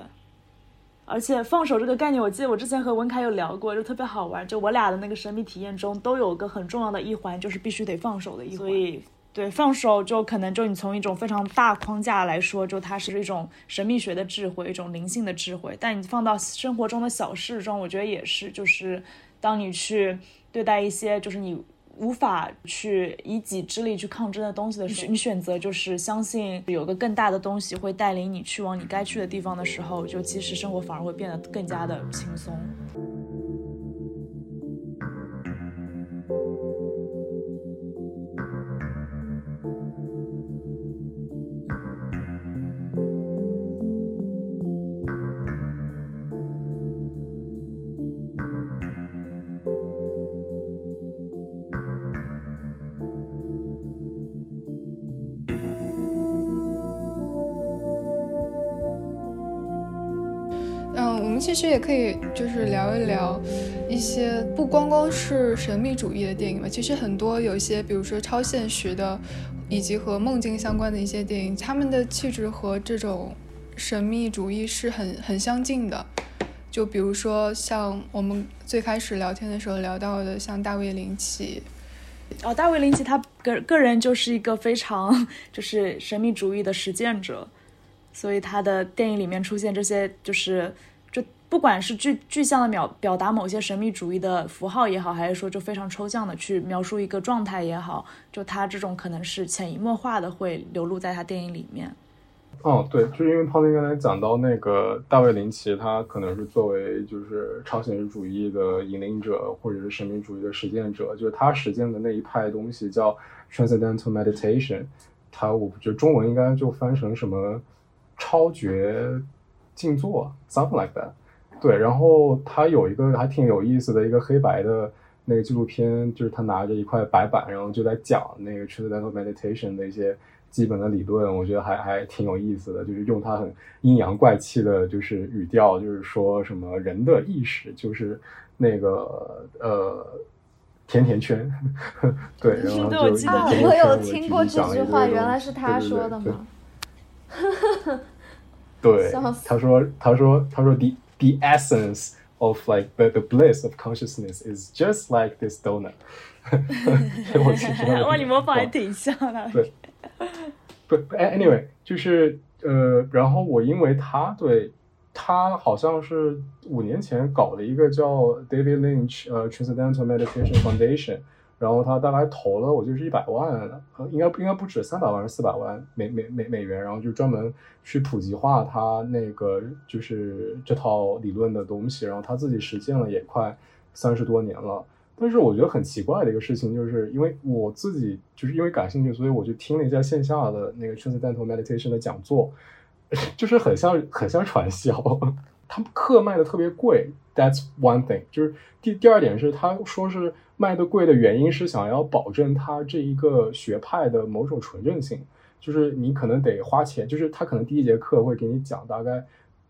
S5: 而且放手这个概念，我记得我之前和文凯有聊过，就特别好玩。就我俩的那个神秘体验中，都有个很重要的一环，就是必须得放手的一环。所以，对放手就可能就你从一种非常大框架来说，就它是一种神秘学的智慧，一种灵性的智慧。但你放到生活中的小事中，我觉得也是，就是当你去对待一些就是你无法去以己之力去抗争的东西的时候，你选择就是相信有个更大的东西会带领你去往你该去的地方的时候，就其实生活反而会变得更加的轻松。
S3: 其实也可以就是聊一聊一些不光光是神秘主义的电影吧，其实很多有一些，比如说超现实的，以及和梦境相关的一些电影，他们的气质和这种神秘主义是很很相近的。就比如说像我们最开始聊天的时候聊到的，像大卫林奇，
S5: 哦，大卫林奇他个个人就是一个非常就是神秘主义的实践者，所以他的电影里面出现这些就是不管是具具象的表表达某些神秘主义的符号也好，还是说就非常抽象的去描述一个状态也好，就他这种可能是潜移默化的会流露在他电影里面。
S7: 哦，对，就是因为胖丁刚才讲到那个大卫林奇，他可能是作为就是超现实主义的引领者，或者是神秘主义的实践者，就是他实践的那一派东西叫 transcendental meditation，他我觉得中文应该就翻成什么超觉静坐，something like that。对，然后他有一个还挺有意思的一个黑白的那个纪录片，就是他拿着一块白板，然后就在讲那个 transcendental meditation 的一些。基本的理论，我觉得还还挺有意思的，就是用他很阴阳怪气的，就是语调，就是说什么人的意识就是那个呃甜甜圈，对，然后就
S4: 我有听过这句话，原来是他
S7: 对对对对
S4: 说的吗？
S7: 对
S4: 笑，死
S7: 他说，他说，他说，the the essence of like the the bliss of consciousness is just like this donut 我其实
S5: 哇，你模仿还
S7: 哇
S5: 挺像的。
S7: 对不哎，anyway，就是呃，然后我因为他对他好像是五年前搞了一个叫 David Lynch 呃 Transcendental Meditation Foundation， 然后他大概投了我就是一百万，呃，应该应该不止三百万，是四百万美美美美元，然后就专门去普及化他那个就是这套理论的东西，然后他自己实践了也快三十多年了。但是我觉得很奇怪的一个事情，就是因为我自己就是因为感兴趣，所以我就听了一下线下的那个 Transcendental Meditation 的讲座，就是很像很像传销，他们课卖的特别贵，That's one thing。就是第第二点是，他说是卖的贵的原因是想要保证他这一个学派的某种纯正性，就是你可能得花钱，就是他可能第一节课会给你讲大概。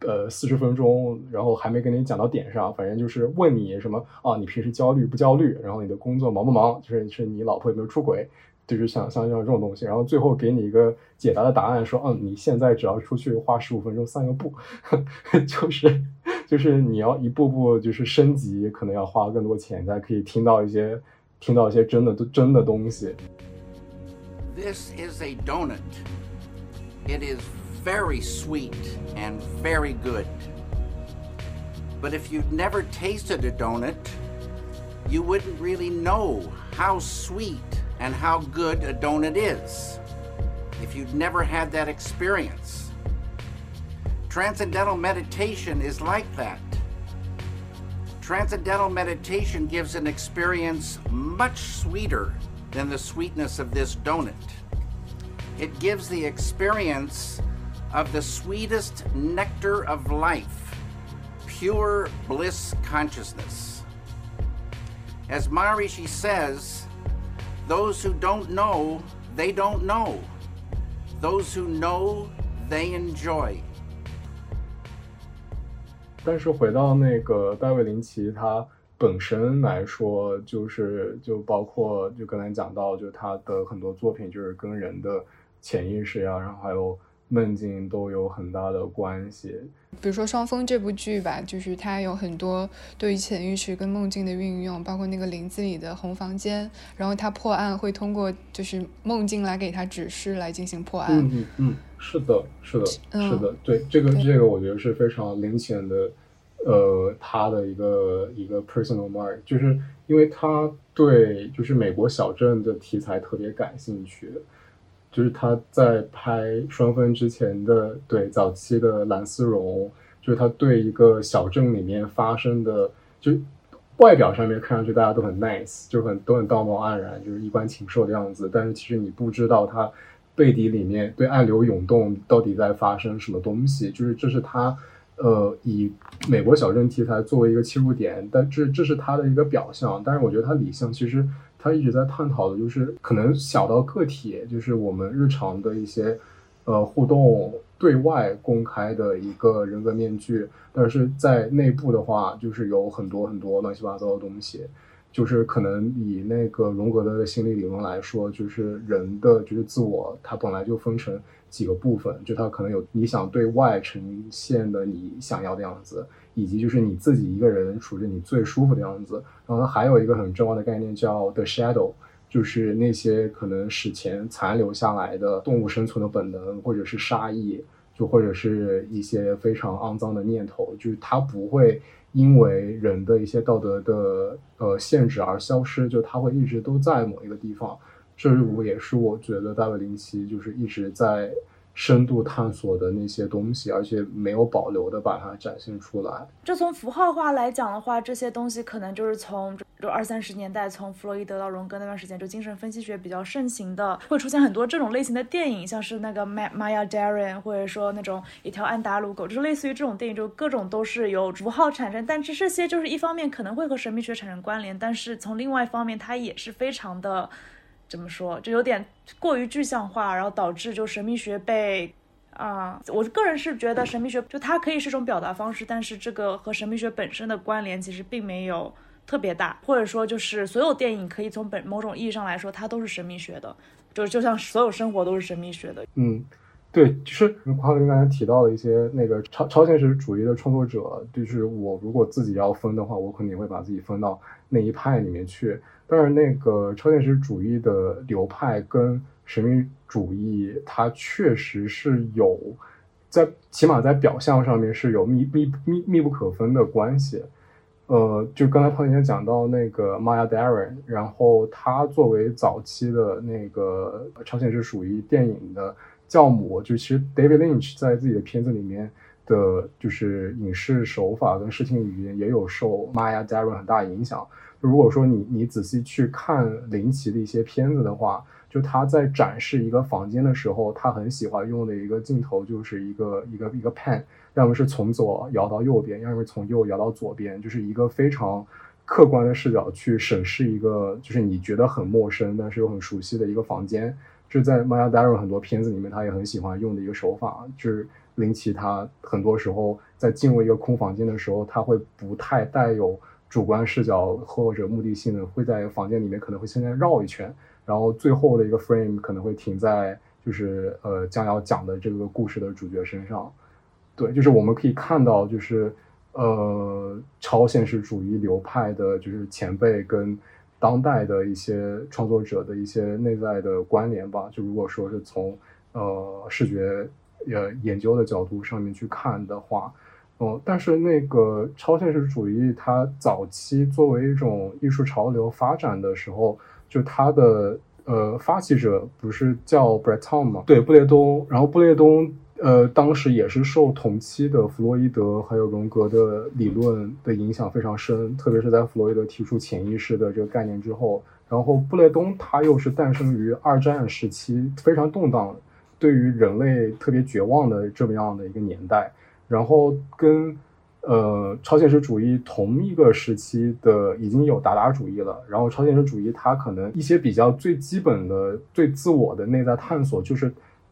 S7: 呃，四十分钟，然后还没跟你讲到点上，反正就是问你什么啊，你平时焦虑不焦虑？然后你的工作忙不忙？就是是你老婆有没有出轨？就是像像像这种东西，然后最后给你一个解答的答案，说，嗯，你现在只要出去花十五分钟散个步，就是就是你要一步步就是升级，可能要花更多钱才可以听到一些听到一些真的真的东西。
S8: This is a donut. It is very sweet and very good. But if you'd never tasted a donut, you wouldn't really know how sweet and how good a donut is. If you'd never had that experience. Transcendental meditation is like that. Transcendental meditation gives an experience much sweeter than the sweetness of this donut. It gives the experience of the sweetest nectar of life, pure bliss consciousness. As Maharishi says, those who don't know, they don't know. Those who know, they enjoy.
S7: 但是回到那个戴维林奇，他本身来说，就是就包括就刚才讲到，就他的很多作品就是跟人的潜意识呀、然后还有梦境都有很大的关系。
S3: 比如说《双峰》这部剧吧，就是它有很多对于潜意识跟梦境的运用，包括那个林子里的红房间，然后他破案会通过就是梦境来给他指示来进行破案。
S7: 嗯嗯嗯，是的，是的，
S3: 嗯
S7: 是的，对这个这个我觉得是非常明显的呃他的一个一个 personal mark，就是因为他对就是美国小镇的题材特别感兴趣，就是他在拍双峰之前的对早期的蓝丝绒，就是他对一个小镇里面发生的就。外表上面看上去大家都很 nice，就很都很道貌岸然，就是衣冠禽兽的样子。但是其实你不知道他背底里面对暗流涌动到底在发生什么东西。就是这是他呃以美国小镇题材作为一个切入点，但这这是他的一个表象。但是我觉得他理性，其实他一直在探讨的就是可能小到个体，就是我们日常的一些呃互动。对外公开的一个人格面具，但是在内部的话，就是有很多很多乱七八糟的东西，就是可能以那个荣格的心理理论来说，就是人的就是自我，它本来就分成几个部分，就它可能有你想对外呈现的你想要的样子，以及就是你自己一个人处着你最舒服的样子，然后还有一个很重要的概念叫 the shadow。就是那些可能史前残留下来的动物生存的本能，或者是杀意，就或者是一些非常肮脏的念头，就是它不会因为人的一些道德的呃限制而消失，就它会一直都在某一个地方。这我也是我觉得大卫林奇就是一直在。深度探索的那些东西，而且没有保留的把它展现出来。
S5: 就从符号化来讲的话，这些东西可能就是从就二三十年代，从弗洛伊德到荣格那段时间，就精神分析学比较盛行的，会出现很多这种类型的电影，像是那个 Maya Deren，或者说那种一条安达鲁狗，就是类似于这种电影，就各种都是由符号产生。但是这些就是一方面可能会和神秘学产生关联，但是从另外一方面，它也是非常的。怎么说，就有点过于具象化，然后导致就神秘学被啊，我个人是觉得神秘学就它可以是种表达方式，但是这个和神秘学本身的关联其实并没有特别大，或者说就是所有电影可以从本某种意义上来说，它都是神秘学的，就就像所有生活都是神秘学的。
S7: 嗯，对，就是华哥刚才提到的一些那个超超现实主义的创作者，就是我如果自己要分的话，我肯定会把自己分到那一派里面去。但是那个超现实主义的流派跟神秘主义，它确实是有在起码在表象上面是有密密密密不可分的关系。呃，就刚才胖姐讲到那个 Maya Deren，然后他作为早期的那个超现实主义电影的教母，就其实 David Lynch 在自己的片子里面的，就是影视手法跟视听语言也有受 Maya Deren 很大影响。如果说你你仔细去看林奇的一些片子的话，就他在展示一个房间的时候，他很喜欢用的一个镜头就是一个一个一个 pan，要么是从左摇到右边，要么从右摇到左边，就是一个非常客观的视角去审视一个就是你觉得很陌生但是又很熟悉的一个房间。是在 Maya Deren 很多片子里面，他也很喜欢用的一个手法，就是林奇他很多时候在进入一个空房间的时候，他会不太带有。主观视角或者目的性的会在房间里面可能会先绕一圈，然后最后的一个 frame 可能会停在就是呃将要讲的这个故事的主角身上。对，就是我们可以看到就是呃超现实主义流派的就是前辈跟当代的一些创作者的一些内在的关联吧。就如果说是从呃视觉呃研究的角度上面去看的话。哦，但是那个超现实主义，它早期作为一种艺术潮流发展的时候，就它的呃发起者不是叫 Breton 吗？对，布列东。然后布列东呃当时也是受同期的弗洛伊德还有荣格的理论的影响非常深，特别是在弗洛伊德提出潜意识的这个概念之后，然后布列东他又是诞生于二战时期非常动荡，对于人类特别绝望的这么样的一个年代。然后跟呃超现实主义同一个时期的已经有达达主义了。然后超现实主义它可能一些比较最基本的、最自我的内在探索，就是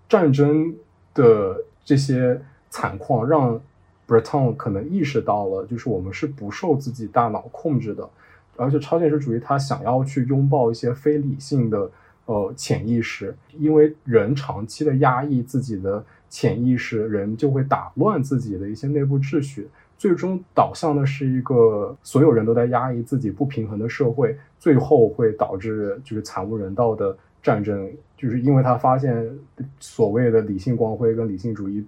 S7: 战争的这些惨况，让 Breton 可能意识到了，就是我们是不受自己大脑控制的。而且超现实主义它想要去拥抱一些非理性的呃潜意识，因为人长期的压抑自己的。潜意识人就会打乱自己的一些内部秩序，最终导向的是一个所有人都在压抑自己不平衡的社会，最后会导致就是惨无人道的战争。就是因为他发现所谓的理性光辉跟理性主义，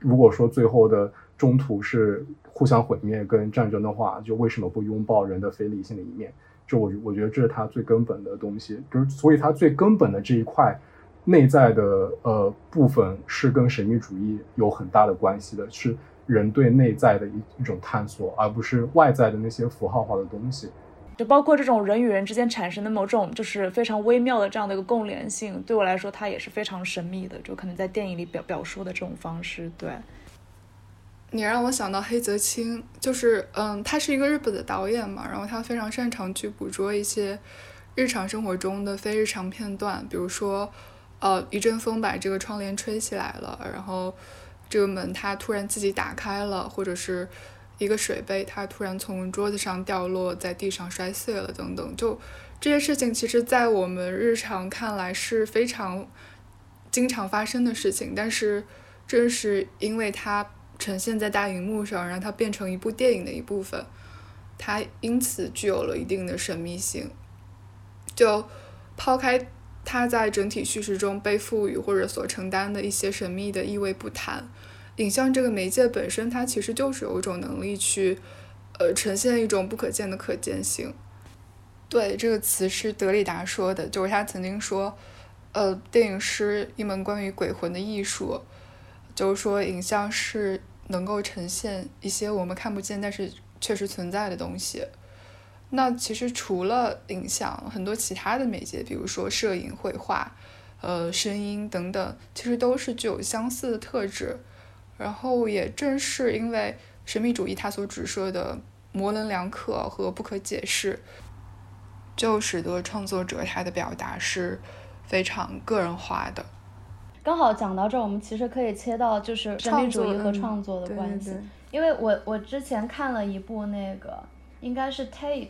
S7: 如果说最后的中途是互相毁灭跟战争的话，就为什么不拥抱人的非理性的一面？就我我觉得这是他最根本的东西，就是所以他最根本的这一块内在的呃部分是跟神秘主义有很大的关系的，是人对内在的一一种探索，而不是外在的那些符号化的东西。
S5: 就包括这种人与人之间产生的某种就是非常微妙的这样的一个共联性，对我来说它也是非常神秘的，就可能在电影里表表述的这种方式，对。
S3: 你让我想到黑泽清，就是嗯，他是一个日本的导演嘛，然后他非常擅长去捕捉一些日常生活中的非日常片段，比如说，呃，一阵风把这个窗帘吹起来了，然后这个门它突然自己打开了，或者是一个水杯它突然从桌子上掉落在地上摔碎了等等，就这些事情，其实在我们日常看来是非常经常发生的事情，但是正是因为它。呈现在大荧幕上，让它变成一部电影的一部分，它因此具有了一定的神秘性。就抛开它在整体叙事中被赋予或者所承担的一些神秘的意味不谈，影像这个媒介本身，它其实就是有一种能力去，呃，呈现一种不可见的可见性。对，这个词是德里达说的，就是他曾经说，呃，电影是一门关于鬼魂的艺术，就是说影像是。能够呈现一些我们看不见但是确实存在的东西。那其实除了影像，很多其他的媒介，比如说摄影、绘画、呃声音等等，其实都是具有相似的特质。然后也正是因为神秘主义它所指涉的模棱两可和不可解释，就使得创作者他的表达是非常个人化的。
S4: 刚好讲到这儿，我们其实可以切到就是神秘主义和创作的关系，因为我我之前看了一部那个应该是 Tate，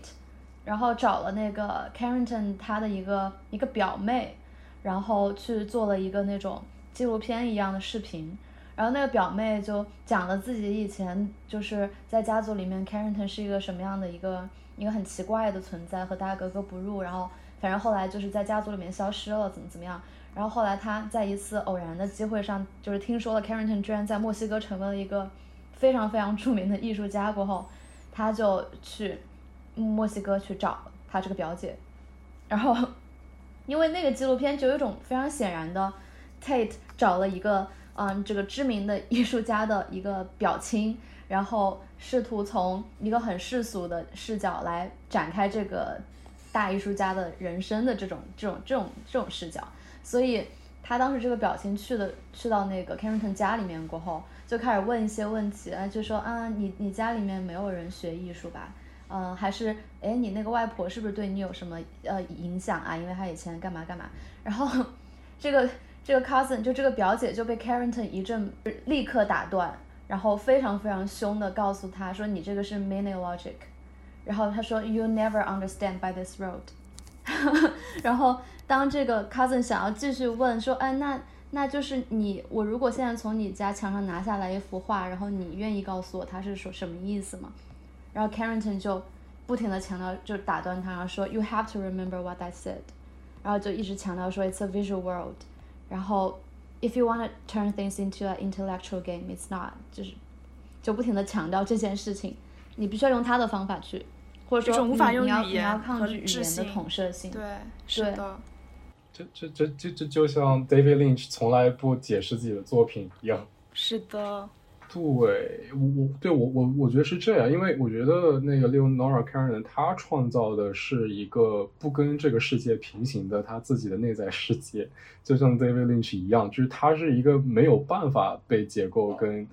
S4: 然后找了那个 Carrington 他的一个一个表妹，然后去做了一个那种纪录片一样的视频，然后那个表妹就讲了自己以前就是在家族里面 Carrington 是一个什么样的一个一个很奇怪的存在，和大家格格不入，然后反正后来就是在家族里面消失了，怎么怎么样。然后后来他在一次偶然的机会上，就是听说了 Carrington 居然在墨西哥成为了一个非常非常著名的艺术家过后，他就去墨西哥去找他这个表姐。然后 因为那个纪录片就有种非常显然的，Tate 找了一个嗯这个知名的艺术家的一个表亲，然后试图从一个很世俗的视角来展开这个大艺术家的人生的这种这种这种这种视角。所以他当时这个表情去的去到那个 Cameron 家里面过后，就开始问一些问题，啊，就说啊，你你家里面没有人学艺术吧？嗯，还是哎，你那个外婆是不是对你有什么呃影响啊？因为她以前干嘛干嘛？然后 这个这个 cousin 就这个表姐就被 Carrington 一阵立刻打断，然后非常非常凶的告诉他说，你这个是 manilogic’ 然后他说 you never understand by this road，然后。当这个 cousin 想要继续问说，哎，那那就是你，我如果现在从你家墙上拿下来一幅画，然后你愿意告诉我他是说什么意思吗？然后 Carrington 就不停的强调，就打断他，然后说 You have to remember what I said，然后就一直强调说 It's a visual world，然后 If you want to turn things into an intellectual game，it's not，就是就不停的强调这件事情，你必须要用他的方法去，或者说你你要你要抗拒语言的统摄性，
S5: 对，是的。
S7: 这这这这这就像 David Lynch 从来不解释自己的作品一样。
S5: 是的，
S7: 对我我对我我我觉得是这样，因为我觉得那个 Leonora Carrner 他创造的是一个不跟这个世界平行的他自己的内在世界，就像 David Lynch 一样，就是他是一个没有办法被结构跟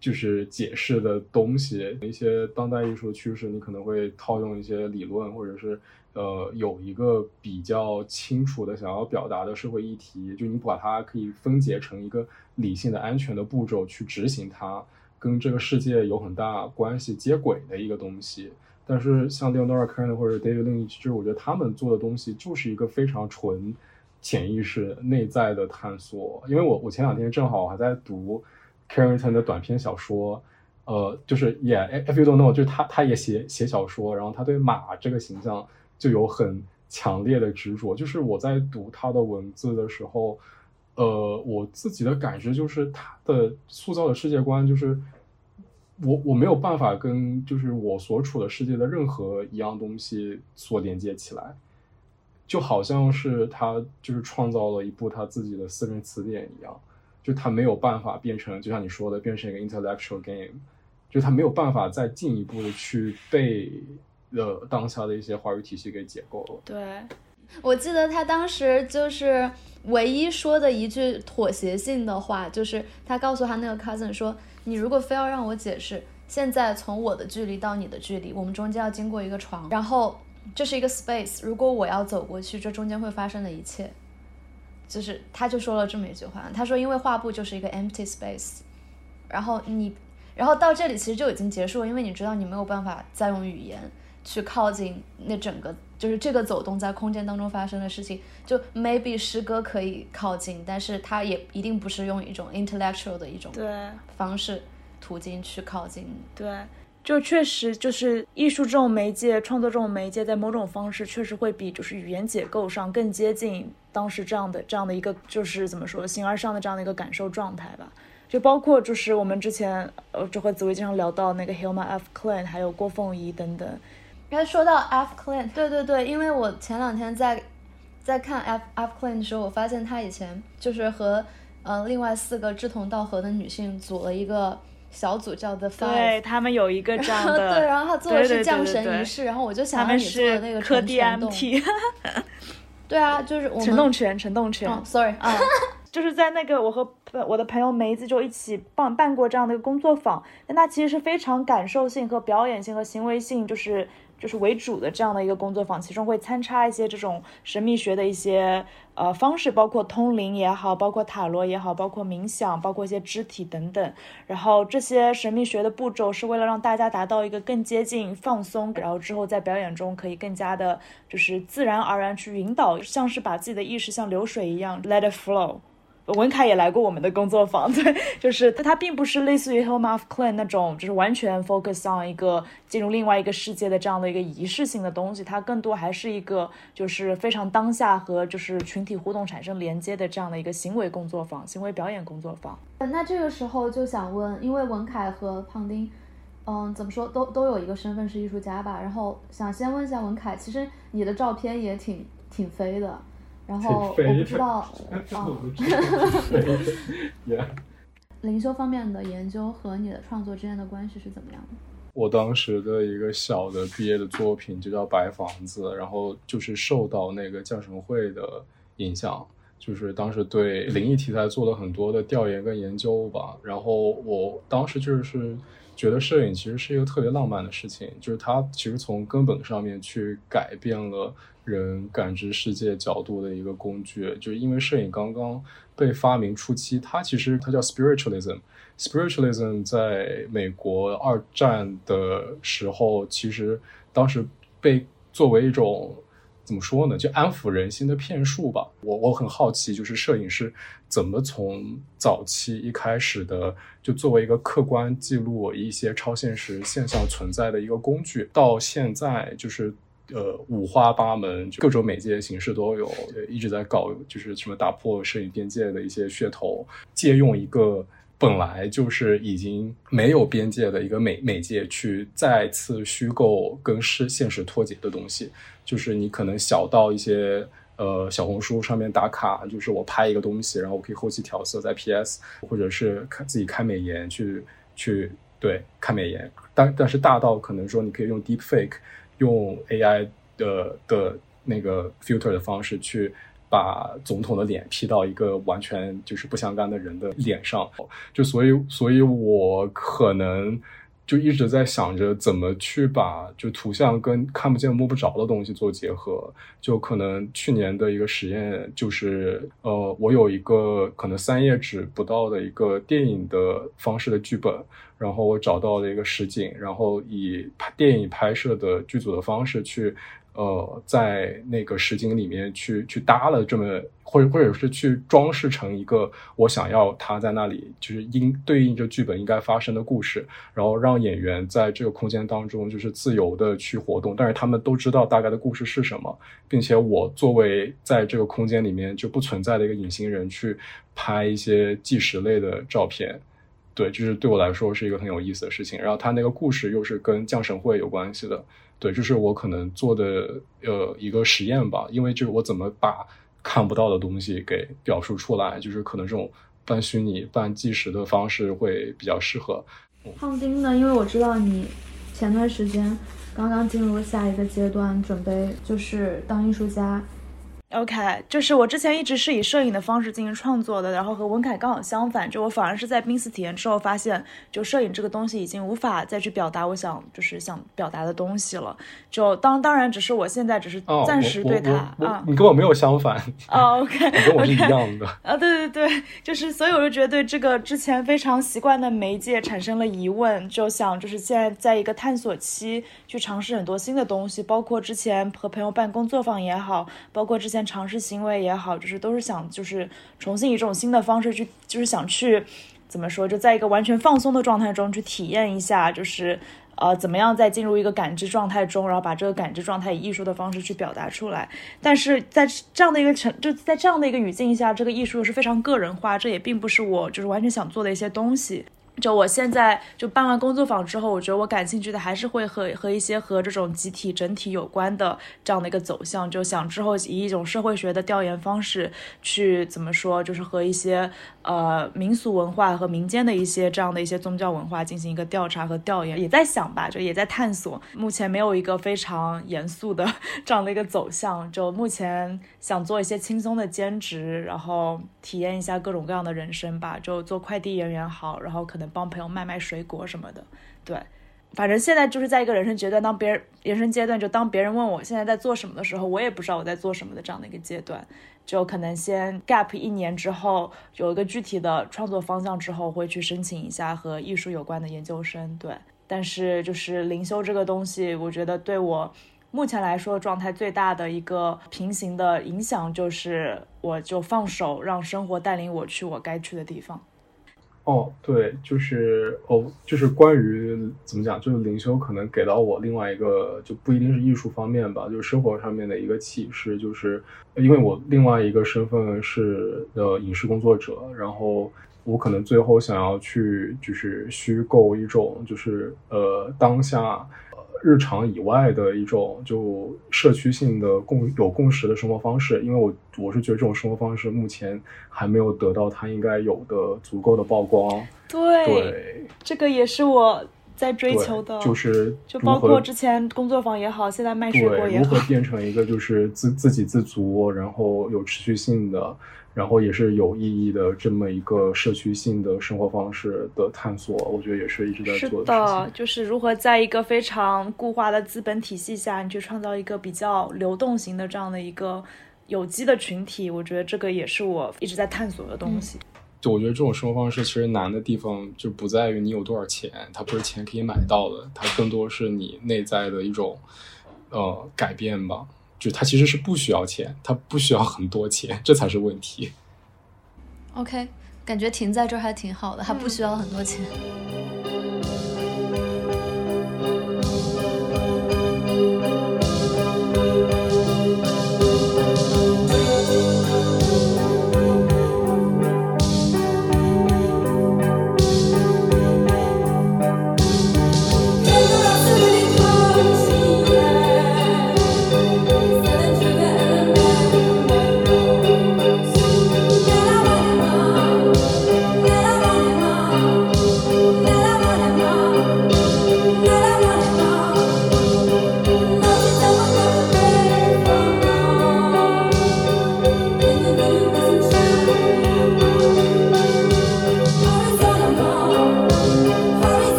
S7: 就是解释的东西。一些当代艺术趋势，你可能会套用一些理论，或者是。呃，有一个比较清楚的想要表达的社会议题，就你把它可以分解成一个理性的、安全的步骤去执行它，跟这个世界有很大关系、接轨的一个东西。但是像 Leonora Carrington 或者 David Lynch，就是我觉得他们做的东西就是一个非常纯潜意识内在的探索。因为我我前两天正好还在读 Carrington 的短篇小说，呃，就是 Yeah，If you don't know，就是他他也写写小说，然后他对马这个形象。就有很强烈的执着，就是我在读他的文字的时候，呃，我自己的感觉就是他的塑造的世界观，就是我我没有办法跟就是我所处的世界的任何一样东西所连接起来，就好像是他就是创造了一部他自己的私人词典一样，就他没有办法变成就像你说的变成一个 intellectual game，就他没有办法再进一步的去被呃当下的一些话语体系给解构了。
S5: 对，
S4: 我记得他当时就是唯一说的一句妥协性的话，就是他告诉他那个 cousin 说：“你如果非要让我解释，现在从我的距离到你的距离，我们中间要经过一个床，然后这是一个 space，如果我要走过去，这中间会发生的一切。”就是他就说了这么一句话，他说：“因为画布就是一个 empty space，然后你，然后到这里其实就已经结束了，因为你知道你没有办法再用语言去靠近那整个就是这个走动在空间当中发生的事情。就 maybe 诗歌可以靠近，但是它也一定不是用一种 intellectual 的一种
S5: 对，
S4: 方式途径去靠近。
S5: 对，就确实就是艺术这种媒介，创作这种媒介，在某种方式确实会比就是语言结构上更接近当时这样的这样的一个就是怎么说形而上的这样的一个感受状态吧。就包括就是我们之前呃就和紫薇经常聊到那个 Hilma F. Klein，还有郭凤仪等等。
S4: 刚才说到 F. Klein，对对对，因为我前两天在在看 F. F. Klein 的时候，我发现他以前就是和呃另外四个志同道合的女性组了一个小组，叫 The
S5: 对
S4: Five。
S5: 他们有一个这样的，
S4: 对，然后他做的
S5: 对对对
S4: 是降
S5: 对对
S4: 神仪式，然后我就
S5: 他们
S4: 想到你做的
S5: 是
S4: 那个
S5: 科
S4: 陈全动。
S5: DMT，
S4: 对啊，就是我们
S5: 陈栋泉，陈动泉。
S4: 哦，sorry 啊，
S5: 就是在那个我和呃我的朋友梅子就一起办办过这样的一个工作坊，但它其实是非常感受性和表演性和行为性，就是就是为主的这样的一个工作坊，其中会参差一些这种神秘学的一些呃方式，包括通灵也好，包括塔罗也好，包括冥想，包括一些肢体等等。然后这些神秘学的步骤是为了让大家达到一个更接近放松，然后之后在表演中可以更加的，就是自然而然去引导，像是把自己的意识像流水一样 let it flow。文凯也来过我们的工作坊，对，就是它并不是类似于 Home of Clan 那种，就是完全 focus on 一个进入另外一个世界的这样的一个仪式性的东西，它更多还是一个就是非常当下和就是群体互动产生连接的这样的一个行为工作坊、行为表演工作坊。
S4: 那这个时候就想问，因为文凯和胖丁，嗯，怎么说都都有一个身份是艺术家吧，然后想先问一下文凯，其实你的照片也挺挺飞的，然后 我不知道啊 灵修方面的研究和你的创作之间的关系是怎么样的？
S7: 我当时的一个小的毕业的作品就叫《白房子》，然后就是受到那个降神会的影响，就是当时对灵异题材做了很多的调研跟研究吧。然后我当时就是觉得摄影其实是一个特别浪漫的事情，就是它其实从根本上面去改变了人感知世界角度的一个工具。就是因为摄影刚刚被发明初期，它其实它叫 spiritualism。Spiritualism 在美国二战的时候，其实当时被作为一种怎么说呢，就安抚人心的骗术吧。我我很好奇，就是摄影师怎么从早期一开始的，就作为一个客观记录一些超现实现象存在的一个工具，到现在就是。呃，五花八门，各种媒介形式都有，一直在搞，就是什么打破摄影边界的一些噱头，借用一个本来就是已经没有边界的一个媒媒介，去再次虚构跟是现实脱节的东西。就是你可能小到一些呃小红书上面打卡，就是我拍一个东西，然后我可以后期调色在 PS，或者是看自己开美颜去去对看美颜。但但是大到可能说你可以用 Deep Fake，用 AI 的的那个 filter 的方式去。把总统的脸 P 到一个完全就是不相干的人的脸上，就所以，所以我可能就一直在想着怎么去把就图像跟看不见摸不着的东西做结合。就可能去年的一个实验就是，呃，我有一个可能三页纸不到的一个电影的方式的剧本，然后我找到了一个实景，然后以拍电影拍摄的剧组的方式去。呃，在那个实景里面去去搭了这么，或者或者是去装饰成一个我想要他在那里，就是应对应着剧本应该发生的故事，然后让演员在这个空间当中就是自由的去活动，但是他们都知道大概的故事是什么，并且我作为在这个空间里面就不存在的一个隐形人去拍一些纪实类的照片。对，就是对我来说是一个很有意思的事情。然后他那个故事又是跟降神会有关系的，对，就是我可能做的呃一个实验吧，因为就是我怎么把看不到的东西给表述出来，就是可能这种半虚拟半纪实的方式会比较适合。
S4: 胖丁呢？因为我知道你前段时间刚刚进入下一个阶段，准备就是当艺术家。
S5: OK，就是我之前一直是以摄影的方式进行创作的，然后和文凯刚好相反，就我反而是在濒死体验之后发现，就摄影这个东西已经无法再去表达我想就是想表达的东西了。就当当然只是我现在只是
S7: 哦，
S5: 暂时对它
S7: 我我
S5: 啊
S7: 你跟我没有相反，
S5: 哦，OK，
S7: 你跟我是一样的。
S5: 啊，对对对，就是，所以我就觉得对这个之前非常习惯的媒介产生了疑问，就想就是现在在一个探索期，去尝试很多新的东西，包括之前和朋友办工作坊也好，包括之前尝试行为也好，就是都是想就是重新以这种新的方式去，就是想去怎么说，就在一个完全放松的状态中去体验一下，就是。呃，怎么样在进入一个感知状态中，然后把这个感知状态以艺术的方式去表达出来？但是在这样的一个成，就在这样的一个语境下，这个艺术是非常个人化，这也并不是我就是完全想做的一些东西。就我现在就办完工作坊之后，我觉得我感兴趣的还是会和和一些和这种集体整体有关的这样的一个走向，就想之后以一种社会学的调研方式去怎么说，就是和一些呃民俗文化和民间的一些这样的一些宗教文化进行一个调查和调研，也在想吧，就也在探索。目前没有一个非常严肃的 这样的一个走向，就目前想做一些轻松的兼职，然后体验一下各种各样的人生吧，就做快递员员好，然后可能帮朋友卖卖水果什么的，对。反正现在就是在一个人生阶段，当别人人生阶段，就当别人问我现在在做什么的时候，我也不知道我在做什么的这样的一个阶段，就可能先 gap 一年之后，有一个具体的创作方向之后，会去申请一下和艺术有关的研究生，对。但是就是灵修这个东西，我觉得对我目前来说状态最大的一个平行的影响，就是我就放手，让生活带领我去我该去的地方。
S7: 哦，对，就是哦，就是关于怎么讲，就是灵修可能给到我另外一个，就不一定是艺术方面吧，就是生活上面的一个启示，就是因为我另外一个身份是呃影视工作者，然后我可能最后想要去就是虚构一种就是呃当下。日常以外的一种就社区性的共有共识的生活方式，因为我我是觉得这种生活方式目前还没有得到它应该有的足够的曝光。
S5: 对，
S7: 对，
S5: 这个也是我在追求的，
S7: 就是
S5: 就包括之前工作坊也好，现在卖水果也好
S7: 如何，变成一个就是自自给自足，然后有持续性的，然后也是有意义的这么一个社区性的生活方式的探索，我觉得也是一直在
S5: 是
S7: 做的是。
S5: 的，就是如何在一个非常固化的资本体系下，你去创造一个比较流动型的这样的一个有机的群体，我觉得这个也是我一直在探索的东西。
S7: 就我觉得这种生活方式其实难的地方就不在于你有多少钱，它不是钱可以买到的，它更多是你内在的一种呃改变吧。就它其实是不需要钱，它不需要很多钱，这才是问题。
S4: OK，感觉停在这儿还挺好的，还不需要很多钱。